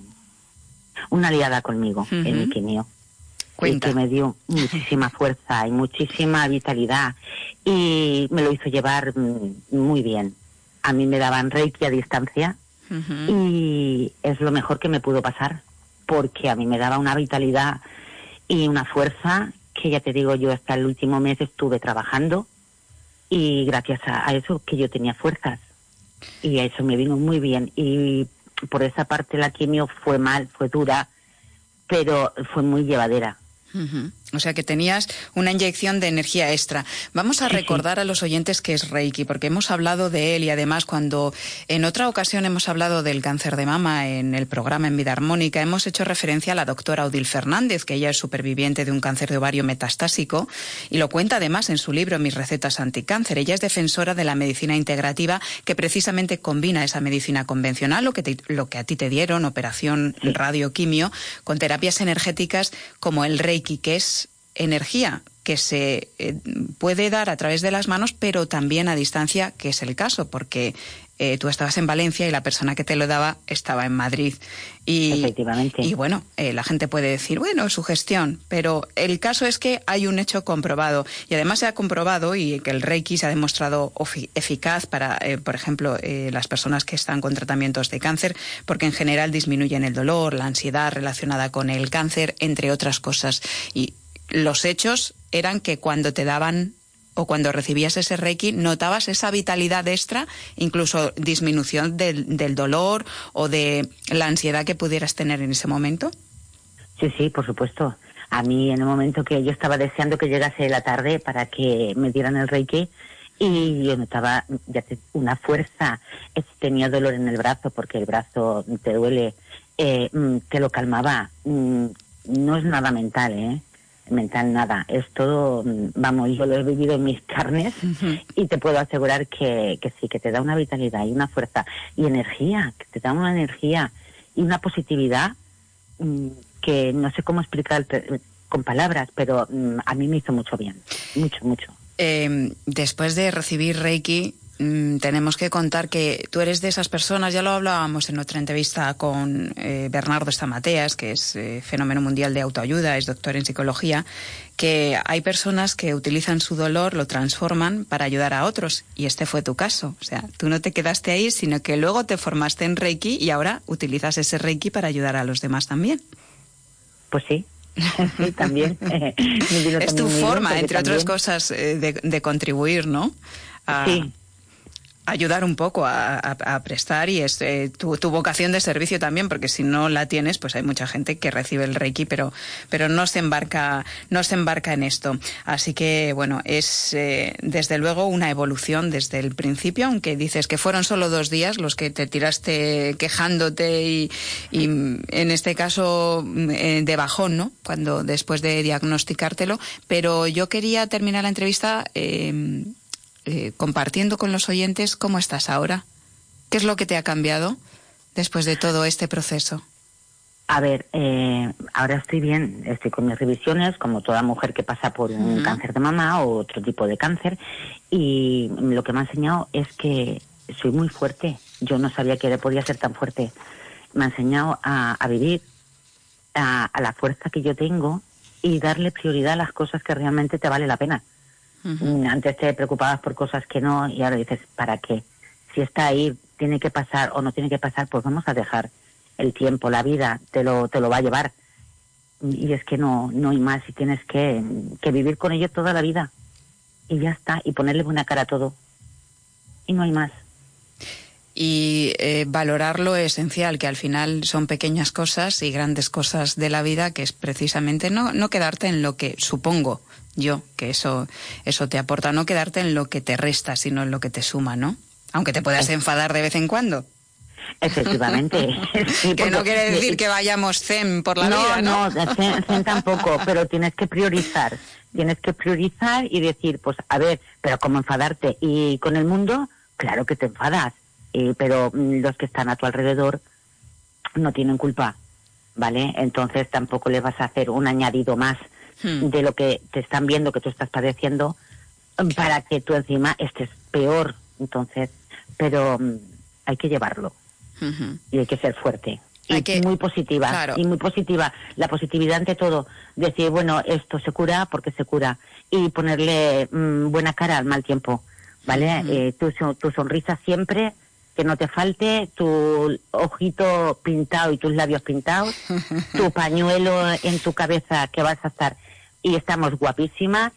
una aliada conmigo en mi quimio. Cuenta. y que me dio muchísima fuerza y muchísima vitalidad y me lo hizo llevar mm, muy bien. A mí me daban reiki a distancia y es lo mejor que me pudo pasar porque a mí me daba una vitalidad y una fuerza que ya te digo yo hasta el último mes estuve trabajando y gracias a, eso que yo tenía fuerzas. Y a eso me vino muy bien. Y por esa parte la quimio fue mal, fue dura, pero fue muy llevadera. O sea que tenías una inyección de energía extra. Vamos a recordar a los oyentes que es Reiki, porque hemos hablado de él y además cuando en otra ocasión hemos hablado del cáncer de mama en el programa En Vida Armónica, hemos hecho referencia a la doctora Odil Fernández, que ella es superviviente de un cáncer de ovario metastásico y lo cuenta además en su libro Mis recetas anticáncer. Ella es defensora de la medicina integrativa que precisamente combina esa medicina convencional, lo que, te- lo que a ti te dieron, operación radioquimio, con terapias energéticas como el Reiki, que es energía que se eh, puede dar a través de las manos, pero también a distancia, que es el caso, porque eh, tú estabas en Valencia y la persona que te lo daba estaba en Madrid. Y, Efectivamente. y bueno, eh, la gente puede decir, bueno, su gestión, pero el caso es que hay un hecho comprobado y además se ha comprobado y que el Reiki se ha demostrado eficaz para, eh, por ejemplo, las personas que están con tratamientos de cáncer, porque en general disminuyen el dolor, la ansiedad relacionada con el cáncer, entre otras cosas. Y los hechos eran que cuando te daban o cuando recibías ese Reiki, notabas esa vitalidad extra, incluso disminución del, dolor o de la ansiedad que pudieras tener en ese momento. Sí, sí, por supuesto. A mí en el momento que yo estaba deseando que llegase la tarde para que me dieran el reiki y yo notaba ya una fuerza, tenía dolor en el brazo porque el brazo te duele, eh, mm, te lo calmaba. Mm, No es nada mental, ¿eh? Mental nada, es todo, vamos, yo lo he vivido en mis carnes y te puedo asegurar que, que sí, que te da una vitalidad y una fuerza y energía, que te da una energía y una positividad mm, que no sé cómo explicar con palabras, pero mm, a mí me hizo mucho bien, mucho, mucho. Eh, después de recibir Reiki, mm, tenemos que contar que tú eres de esas personas, ya lo hablábamos en otra entrevista con eh, Bernardo Estamateas, que es eh, fenómeno mundial de autoayuda, es doctor en psicología, que hay personas que utilizan su dolor, lo transforman para ayudar a otros. Y este fue tu caso. O sea, tú no te quedaste ahí, sino que luego te formaste en Reiki y ahora utilizas ese Reiki para ayudar a los demás también. Pues sí, sí, también. Es tu forma, entre otras cosas, eh, de, de contribuir, ¿no? A Sí. Ayudar un poco a, prestar y es eh, tu, tu vocación de servicio también, porque si no la tienes, pues hay mucha gente que recibe el Reiki, pero, pero no se embarca, no se embarca en esto. Así que, bueno, es eh, desde luego una evolución desde el principio, aunque dices que fueron solo dos días los que te tiraste quejándote y, en este caso mm, eh, de bajón, ¿no? Cuando después de diagnosticártelo. Pero yo quería terminar la entrevista eh, compartiendo con los oyentes cómo estás ahora. ¿Qué es lo que te ha cambiado después de todo este proceso? A ver, eh, ahora estoy bien, estoy con mis revisiones, como toda mujer que pasa por un cáncer de mama o otro tipo de cáncer, y lo que me ha enseñado es que soy muy fuerte. Yo no sabía que podía ser tan fuerte. Me ha enseñado a, a vivir, a, a la fuerza que yo tengo y darle prioridad a las cosas que realmente te vale la pena. Mm, Antes te preocupabas por cosas que no y ahora dices, ¿para qué? Si está ahí, tiene que pasar o no tiene que pasar, pues vamos a dejar el tiempo, la vida, te lo, te lo va a llevar. Y es que no, no hay más y tienes que, que vivir con ello toda la vida. Y ya está, y ponerle buena cara a todo. Y no hay más. Y eh, valorar lo esencial, que al final son pequeñas cosas y grandes cosas de la vida, que es precisamente no, no quedarte en lo que supongo yo que eso, eso te aporta, no quedarte en lo que te resta, sino en lo que te suma, ¿no? Aunque te puedas enfadar de vez en cuando. Efectivamente. Sí, que no quiere decir que vayamos zen por la no, vida, ¿no? No, zen- zen tampoco, pero tienes que priorizar. Tienes que priorizar y decir, pues, a ver, pero ¿cómo enfadarte? Y con el mundo, claro que te enfadas, eh, pero mm, los que están a tu alrededor no tienen culpa, ¿vale? Entonces tampoco le vas a hacer un añadido más Hmm. de lo que te están viendo que tú estás padeciendo para que tú encima estés peor. Entonces, pero mm, hay que llevarlo y hay que ser fuerte. Hay y que- muy positiva. claro. Y muy positiva. La positividad ante todo. Decir, bueno, esto se cura porque se cura. Y ponerle mm, buena cara al mal tiempo. ¿Vale? Eh, tu sonrisa siempre, que no te falte, tu ojito pintado y tus labios pintados, tu pañuelo en tu cabeza que vas a estar. Y estamos guapísimas.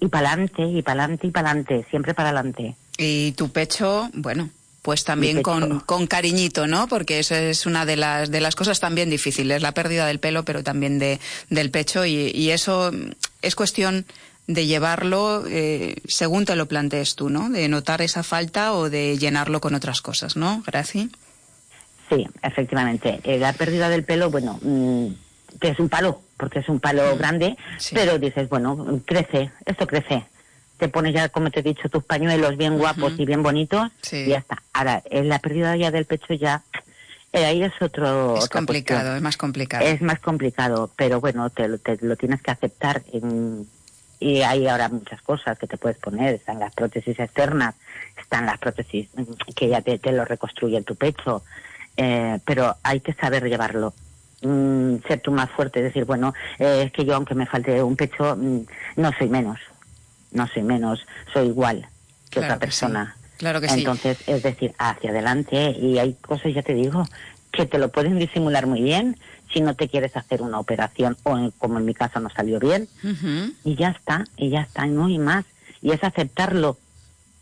Y para adelante, y para adelante, y para adelante. Siempre para adelante. Y tu pecho, bueno, pues también con, con cariñito, ¿no? Porque eso es una de las, de las cosas también difíciles, la pérdida del pelo, pero también de, del pecho. Y, y eso es cuestión de llevarlo eh, según te lo plantees tú, ¿no? De notar esa falta o de llenarlo con otras cosas, ¿no? Graci. Sí, efectivamente. Eh, la pérdida del pelo, bueno, mm, que es un palo, porque es un palo grande, Mm. Sí. pero dices, bueno, crece, esto crece. Te pones ya, como te he dicho, tus pañuelos bien guapos y bien bonitos Sí. y ya está. Ahora, en la pérdida ya del pecho ya, eh, ahí es otro... Es complicado, cuestión. es más complicado. Es más complicado, pero bueno, te, lo- te lo tienes que aceptar. en- y hay ahora muchas cosas que te puedes poner. Están las prótesis externas, están las prótesis que ya te, te lo reconstruyen tu pecho. eh, pero hay que saber llevarlo. Mm, ser tú más fuerte, decir, bueno, eh, es que yo aunque me falte un pecho, mm, no soy menos. No soy menos, soy igual que Claro otra que sí. persona. Claro que sí. Entonces, es decir, hacia adelante y hay cosas, ya te digo, que te lo pueden disimular muy bien si no te quieres hacer una operación o en- como en mi caso no salió bien y ya está, y ya está, y no hay más. Y es aceptarlo.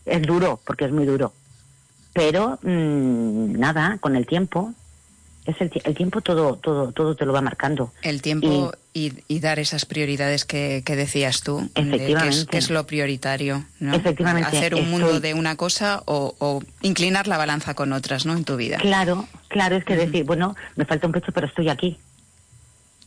Es duro, porque es muy duro. Pero mm, nada, con el tiempo, es el, ti- el tiempo todo, todo, todo te lo va marcando. El tiempo y, y dar esas prioridades que, que decías tú, de que es, Efectivamente. que es lo prioritario, ¿no? Efectivamente, Hacer un estoy- mundo de una cosa o, o inclinar la balanza con otras, ¿no? En tu vida. Claro, claro, es que decir, bueno, me falta un pecho, pero estoy aquí.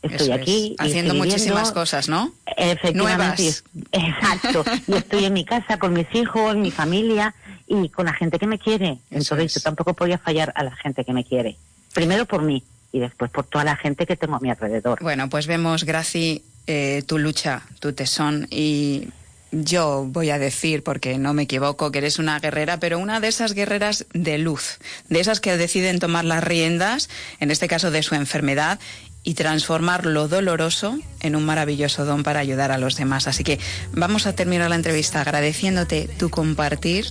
Estoy Eso aquí. Haciendo muchísimas cosas, ¿no? Efectivamente. Nuevas. Exacto. y estoy en mi casa con mis hijos, mi familia y con la gente que me quiere. Eso Entonces es. yo tampoco podía fallar a la gente que me quiere. Primero por mí y después por toda la gente que tengo a mi alrededor. Bueno, pues vemos, Graci, eh, tu lucha, tu tesón y yo voy a decir, porque no me equivoco, que eres una guerrera, pero una de esas guerreras de luz, de esas que deciden tomar las riendas, en este caso de su enfermedad, y transformar lo doloroso en un maravilloso don para ayudar a los demás. Así que vamos a terminar la entrevista agradeciéndote tu compartir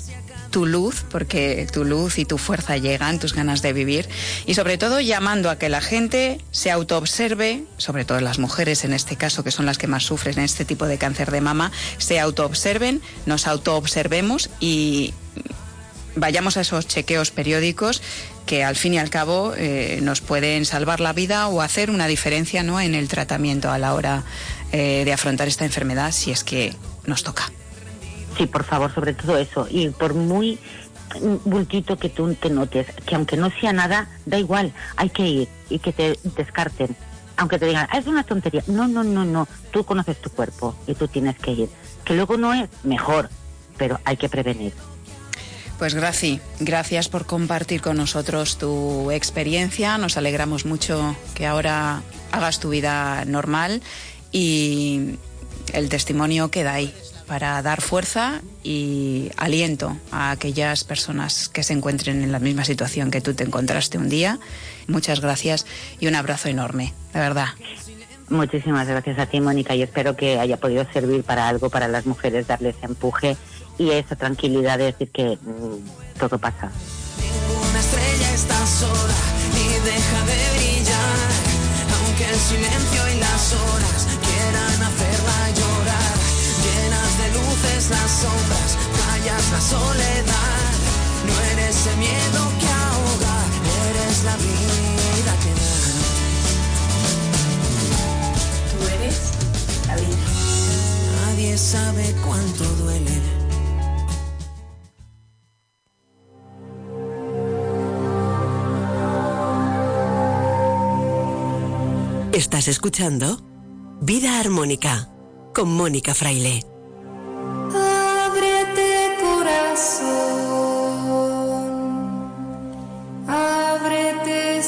tu luz, porque tu luz y tu fuerza llegan, tus ganas de vivir, y sobre todo llamando a que la gente se autoobserve, sobre todo las mujeres en este caso, que son las que más sufren este tipo de cáncer de mama, se autoobserven, nos autoobservemos y vayamos a esos chequeos periódicos que al fin y al cabo eh, nos pueden salvar la vida o hacer una diferencia ¿no? en el tratamiento a la hora eh, de afrontar esta enfermedad si es que nos toca. Sí, por favor, sobre todo eso. Y por muy bultito que tú te notes, que aunque no sea nada, da igual, hay que ir y que te descarten. Aunque te digan, "Ah, es una tontería. No, no, no, no. Tú conoces tu cuerpo y tú tienes que ir. Que luego no es mejor, pero hay que prevenir. Pues Graci, gracias por compartir con nosotros tu experiencia. Nos alegramos mucho que ahora hagas tu vida normal y el testimonio queda ahí para dar fuerza y aliento a aquellas personas que se encuentren en la misma situación que tú te encontraste un día. Muchas gracias y un abrazo enorme, de verdad. Muchísimas gracias a ti, Mónica, y espero que haya podido servir para algo para las mujeres, darles empuje y esa tranquilidad de decir que mm, todo pasa. Una estrella está sola y deja de brillar, aunque el silencio y las horas quieran. Llenas las sombras, callas la soledad. No eres el miedo que ahoga, eres la vida que da. Tú eres la vida. Nadie sabe cuánto duele. Estás escuchando Vida Armónica con Mónica Fraile. Corazón, ábrete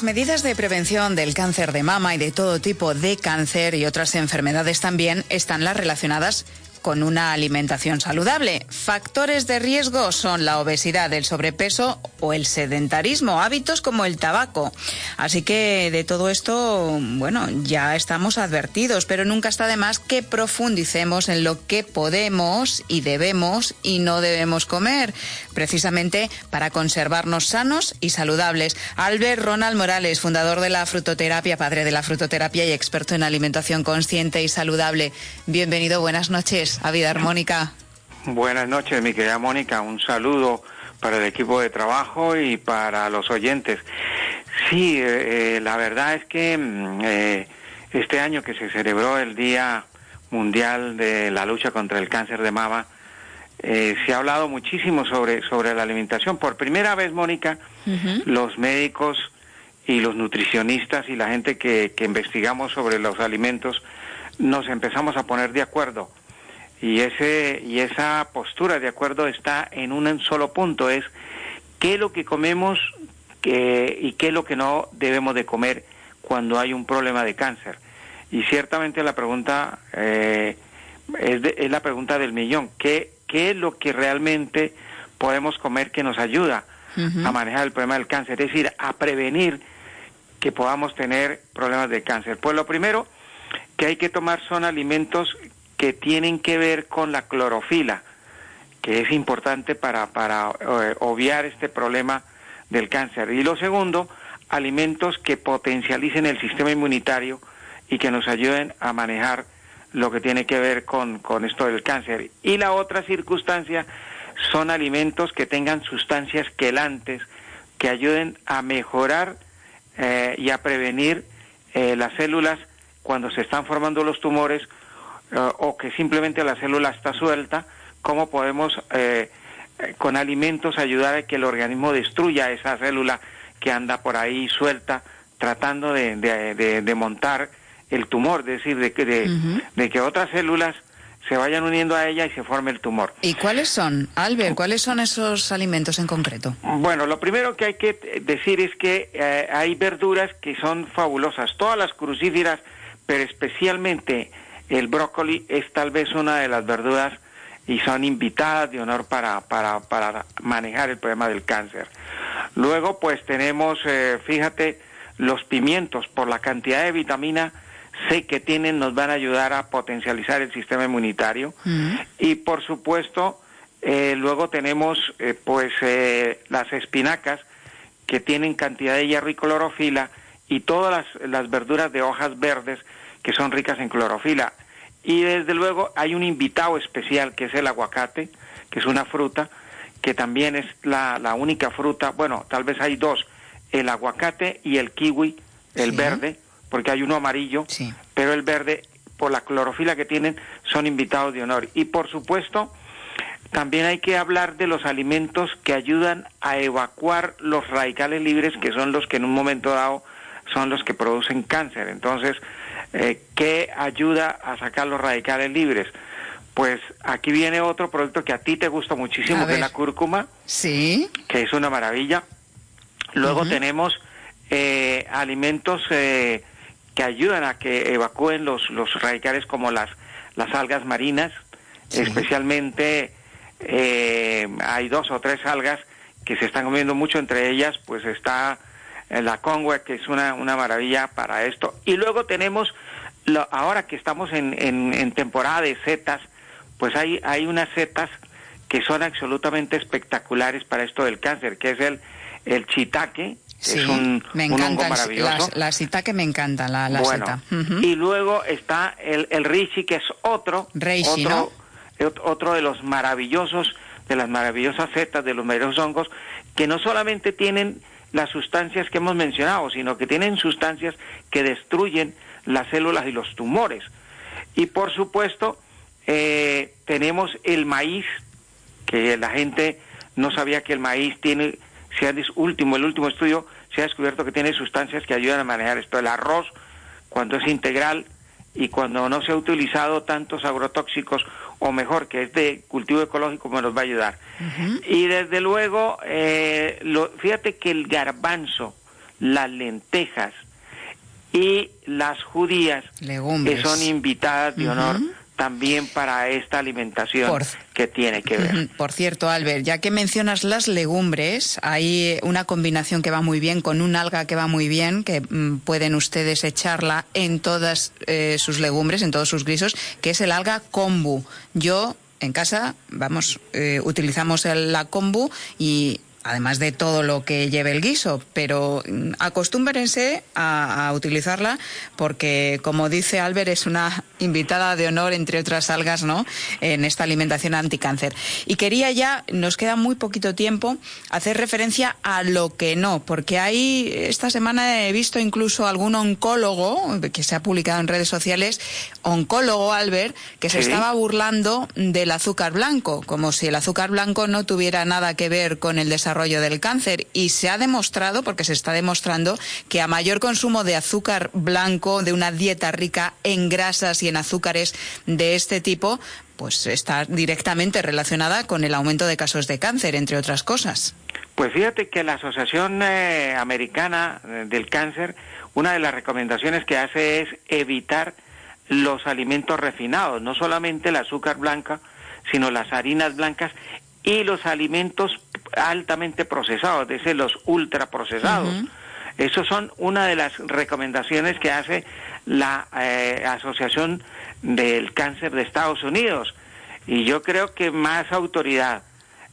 las medidas de prevención del cáncer de mama y de todo tipo de cáncer y otras enfermedades también están las relacionadas con una alimentación saludable. Factores de riesgo son la obesidad, el sobrepeso o el sedentarismo, hábitos como el tabaco. Así que de todo esto, bueno, ya estamos advertidos, pero nunca está de más que profundicemos en lo que podemos y debemos y no debemos comer, precisamente para conservarnos sanos y saludables. Albert Ronald Morales, fundador de la frutoterapia, padre de la frutoterapia y experto en alimentación consciente y saludable. Bienvenido, buenas noches a Vida Armónica. Buenas noches, mi querida Mónica. Un saludo para el equipo de trabajo y para los oyentes. Sí, eh, eh, la verdad es que mm, eh, este año que se celebró el Día Mundial de la Lucha contra el Cáncer de Mama, eh, se ha hablado muchísimo sobre, sobre la alimentación. Por primera vez, Mónica, los médicos y los nutricionistas y la gente que, que investigamos sobre los alimentos nos empezamos a poner de acuerdo y ese y esa postura de acuerdo está en un solo punto es qué es lo que comemos que, y qué es lo que no debemos de comer cuando hay un problema de cáncer. Y ciertamente la pregunta eh, es, de- es la pregunta del millón. Qué qué es lo que realmente podemos comer que nos ayuda a manejar el problema del cáncer es decir a prevenir que podamos tener problemas de cáncer. Pues lo primero que hay que tomar son alimentos que tienen que ver con la clorofila, que es importante para, para eh, obviar este problema del cáncer. Y lo segundo, alimentos que potencialicen el sistema inmunitario y que nos ayuden a manejar lo que tiene que ver con, con esto del cáncer. Y la otra circunstancia son alimentos que tengan sustancias quelantes que ayuden a mejorar eh, y a prevenir eh, las células cuando se están formando los tumores eh, o que simplemente la célula está suelta, cómo podemos eh, eh, con alimentos ayudar a que el organismo destruya esa célula que anda por ahí suelta tratando de, de- de- de montar el tumor, es decir, de que, de, que otras células se vayan uniendo a ella y se forme el tumor. ¿Y cuáles son, Albert? ¿Cuáles son esos alimentos en concreto? Bueno, lo primero que hay que decir es que eh, hay verduras que son fabulosas. Todas las crucíferas, pero especialmente el brócoli es tal vez una de las verduras y son invitadas de honor para, para, para manejar el problema del cáncer. Luego, pues tenemos, eh, fíjate, los pimientos por la cantidad de vitamina C que tienen nos van a ayudar a potencializar el sistema inmunitario. Mm. Y por supuesto, eh, luego tenemos eh, pues las espinacas que tienen cantidad de hierro y clorofila y todas las, las verduras de hojas verdes que son ricas en clorofila. Y desde luego hay un invitado especial que es el aguacate, que es una fruta que también es la, la única fruta, bueno, tal vez hay dos, el aguacate y el kiwi, el Sí. verde, porque hay uno amarillo, Sí. pero el verde, por la clorofila que tienen, son invitados de honor. Y por supuesto, también hay que hablar de los alimentos que ayudan a evacuar los radicales libres, que son los que en un momento dado son los que producen cáncer. Entonces, eh, ¿qué ayuda a sacar los radicales libres? Pues aquí viene otro producto que a ti te gusta muchísimo, que es la cúrcuma, Sí. que es una maravilla. Luego tenemos eh, alimentos eh, que ayudan a que evacúen los, los radicales como las, las algas marinas, Sí. especialmente eh, hay dos o tres algas que se están comiendo mucho, entre ellas pues está la congua, que es una, una maravilla para esto. Y luego tenemos, lo- ahora que estamos en, en, en temporada de setas, pues hay, hay unas setas que son absolutamente espectaculares para esto del cáncer, que es el, el chitaque, Sí, es un, me un hongo maravilloso. La, la que me encanta, la, la bueno, seta. Y luego está el, el reishi, que es otro, Reishi, otro, ot- otro de los maravillosos, de las maravillosas setas, de los maravillosos hongos, que no solamente tienen las sustancias que hemos mencionado, sino que tienen sustancias que destruyen las células y los tumores. Y por supuesto, eh, tenemos el maíz, que la gente no sabía que el maíz tiene, se ha último, el último estudio se ha descubierto que tiene sustancias que ayudan a manejar esto. El arroz, cuando es integral y cuando no se ha utilizado tantos agrotóxicos, o mejor, que es de cultivo ecológico, me nos va a ayudar. Y desde luego, eh, lo- fíjate que el garbanzo, las lentejas y las judías Legumbres. que son invitadas de honor. También para esta alimentación Por- que tiene que ver. Por cierto, Albert, ya que mencionas las legumbres, hay una combinación que va muy bien con un alga que va muy bien, que mm, pueden ustedes echarla en todas eh, sus legumbres, en todos sus guisos, que es el alga kombu. Yo en casa, vamos, eh, utilizamos el- la kombu y además de todo lo que lleve el guiso, pero mm, acostúmbrense a, a utilizarla porque, como dice Albert, es una invitada de honor, entre otras algas, ¿no?, en esta alimentación anticáncer. Y quería ya, nos queda muy poquito tiempo, hacer referencia a lo que no, porque hay, esta semana he visto incluso algún oncólogo, que se ha publicado en redes sociales, oncólogo, Albert, que se Sí. estaba burlando del azúcar blanco, como si el azúcar blanco no tuviera nada que ver con el desarrollo del cáncer. Y se ha demostrado, porque se está demostrando, que a mayor consumo de azúcar blanco, de una dieta rica en grasas y en azúcares de este tipo, pues está directamente relacionada con el aumento de casos de cáncer, entre otras cosas. Pues fíjate que la Asociación eh, Americana eh, del Cáncer, una de las recomendaciones que hace es evitar los alimentos refinados, no solamente el azúcar blanca, sino las harinas blancas y los alimentos altamente procesados, es decir, los ultraprocesados. Ujú. Esos son una de las recomendaciones que hace la eh, Asociación del Cáncer de Estados Unidos. Y yo creo que más autoridad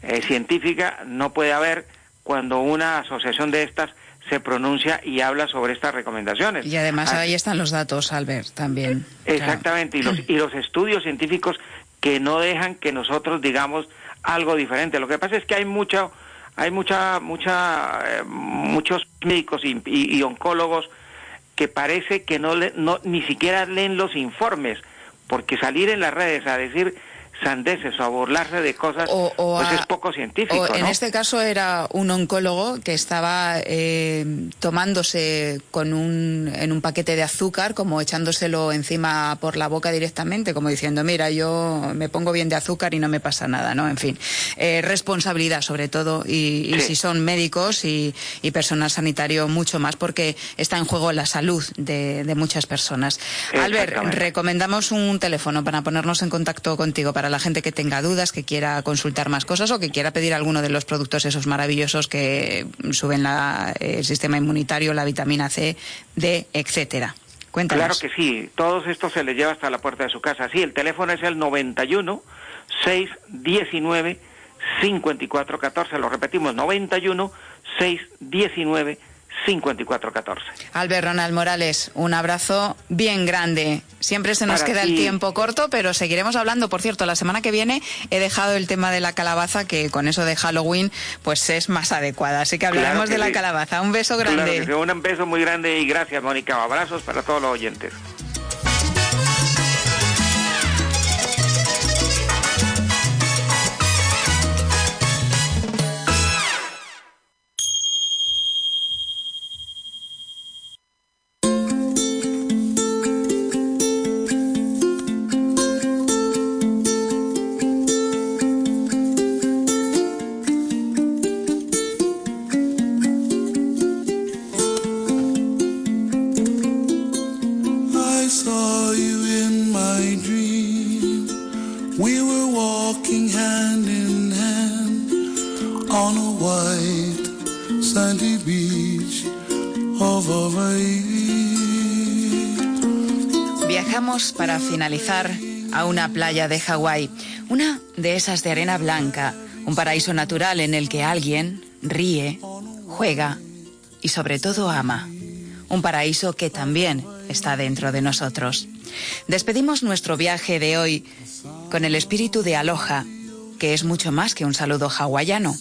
eh, científica no puede haber cuando una asociación de estas se pronuncia y habla sobre estas recomendaciones. Y además Así- ahí están los datos, Albert, también. Exactamente, y los, y los estudios científicos que no dejan que nosotros digamos algo diferente. Lo que pasa es que hay mucha, hay mucha, mucha, eh, muchos médicos y, y- oncólogos que parece que no, le- no ni siquiera leen los informes, porque salir en las redes a decir sandeces o a burlarse de cosas, O- o pues a- es poco científico, O en ¿no? este caso era un oncólogo que estaba eh, tomándose con un, en un paquete de azúcar, como echándoselo encima por la boca directamente, como diciendo, mira, yo me pongo bien de azúcar y no me pasa nada, ¿no? En fin, eh, responsabilidad sobre todo, y, y Sí. si son médicos y, y personal sanitario, mucho más, porque está en juego la salud de, de muchas personas. Albert, recomendamos un teléfono para ponernos en contacto contigo, para la gente que tenga dudas, que quiera consultar más cosas o que quiera pedir alguno de los productos esos maravillosos que suben el sistema inmunitario, la vitamina C, D, etcétera. Cuéntanos. Claro que sí, todos estos se les lleva hasta la puerta de su casa. Sí, el teléfono es el 91 619 5414, lo repetimos, 91 619 5414. Albert Ronald Morales, un abrazo bien grande. Siempre se nos Para queda el ti. tiempo corto, pero seguiremos hablando. Por cierto, la semana que viene he dejado el tema de la calabaza, que con eso de Halloween, pues es más adecuada. Así que hablaremos Claro que de la calabaza. Un beso grande. Claro que sí, un beso muy grande y gracias, Mónica. Abrazos para todos los oyentes. Finalizar a una playa de Hawái, una de esas de arena blanca, un paraíso natural en el que alguien ríe, juega y sobre todo ama. Un paraíso que también está dentro de nosotros. Despedimos nuestro viaje de hoy con el espíritu de aloha, que es mucho más que un saludo hawaiano.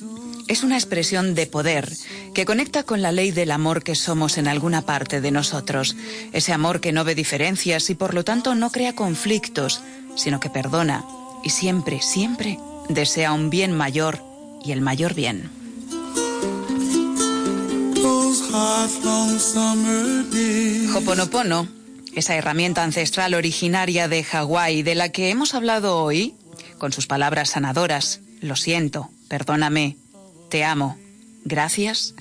Es una expresión de poder que conecta con la ley del amor que somos en alguna parte de nosotros. Ese amor que no ve diferencias y por lo tanto no crea conflictos, sino que perdona y siempre, siempre desea un bien mayor y el mayor bien. Hoponopono, esa herramienta ancestral originaria de Hawái de la que hemos hablado hoy, con sus palabras sanadoras, lo siento, perdóname, te amo, gracias,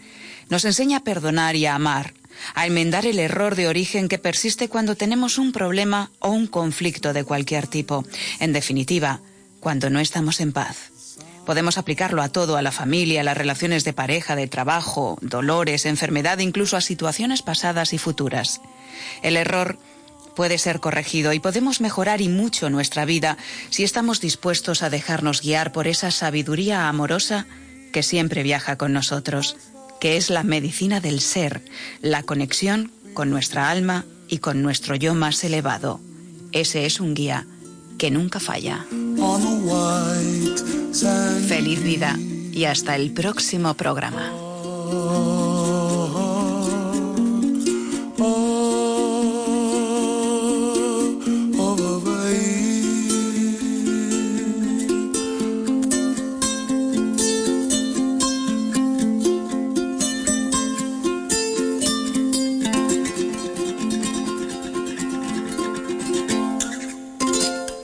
nos enseña a perdonar y a amar, a enmendar el error de origen que persiste cuando tenemos un problema o un conflicto de cualquier tipo. En definitiva, cuando no estamos en paz. Podemos aplicarlo a todo, a la familia, a las relaciones de pareja, de trabajo, dolores, enfermedad, incluso a situaciones pasadas y futuras. El error puede ser corregido y podemos mejorar y mucho nuestra vida si estamos dispuestos a dejarnos guiar por esa sabiduría amorosa que siempre viaja con nosotros, que es la medicina del ser, la conexión con nuestra alma y con nuestro yo más elevado. Ese es un guía que nunca falla. Feliz vida y hasta el próximo programa.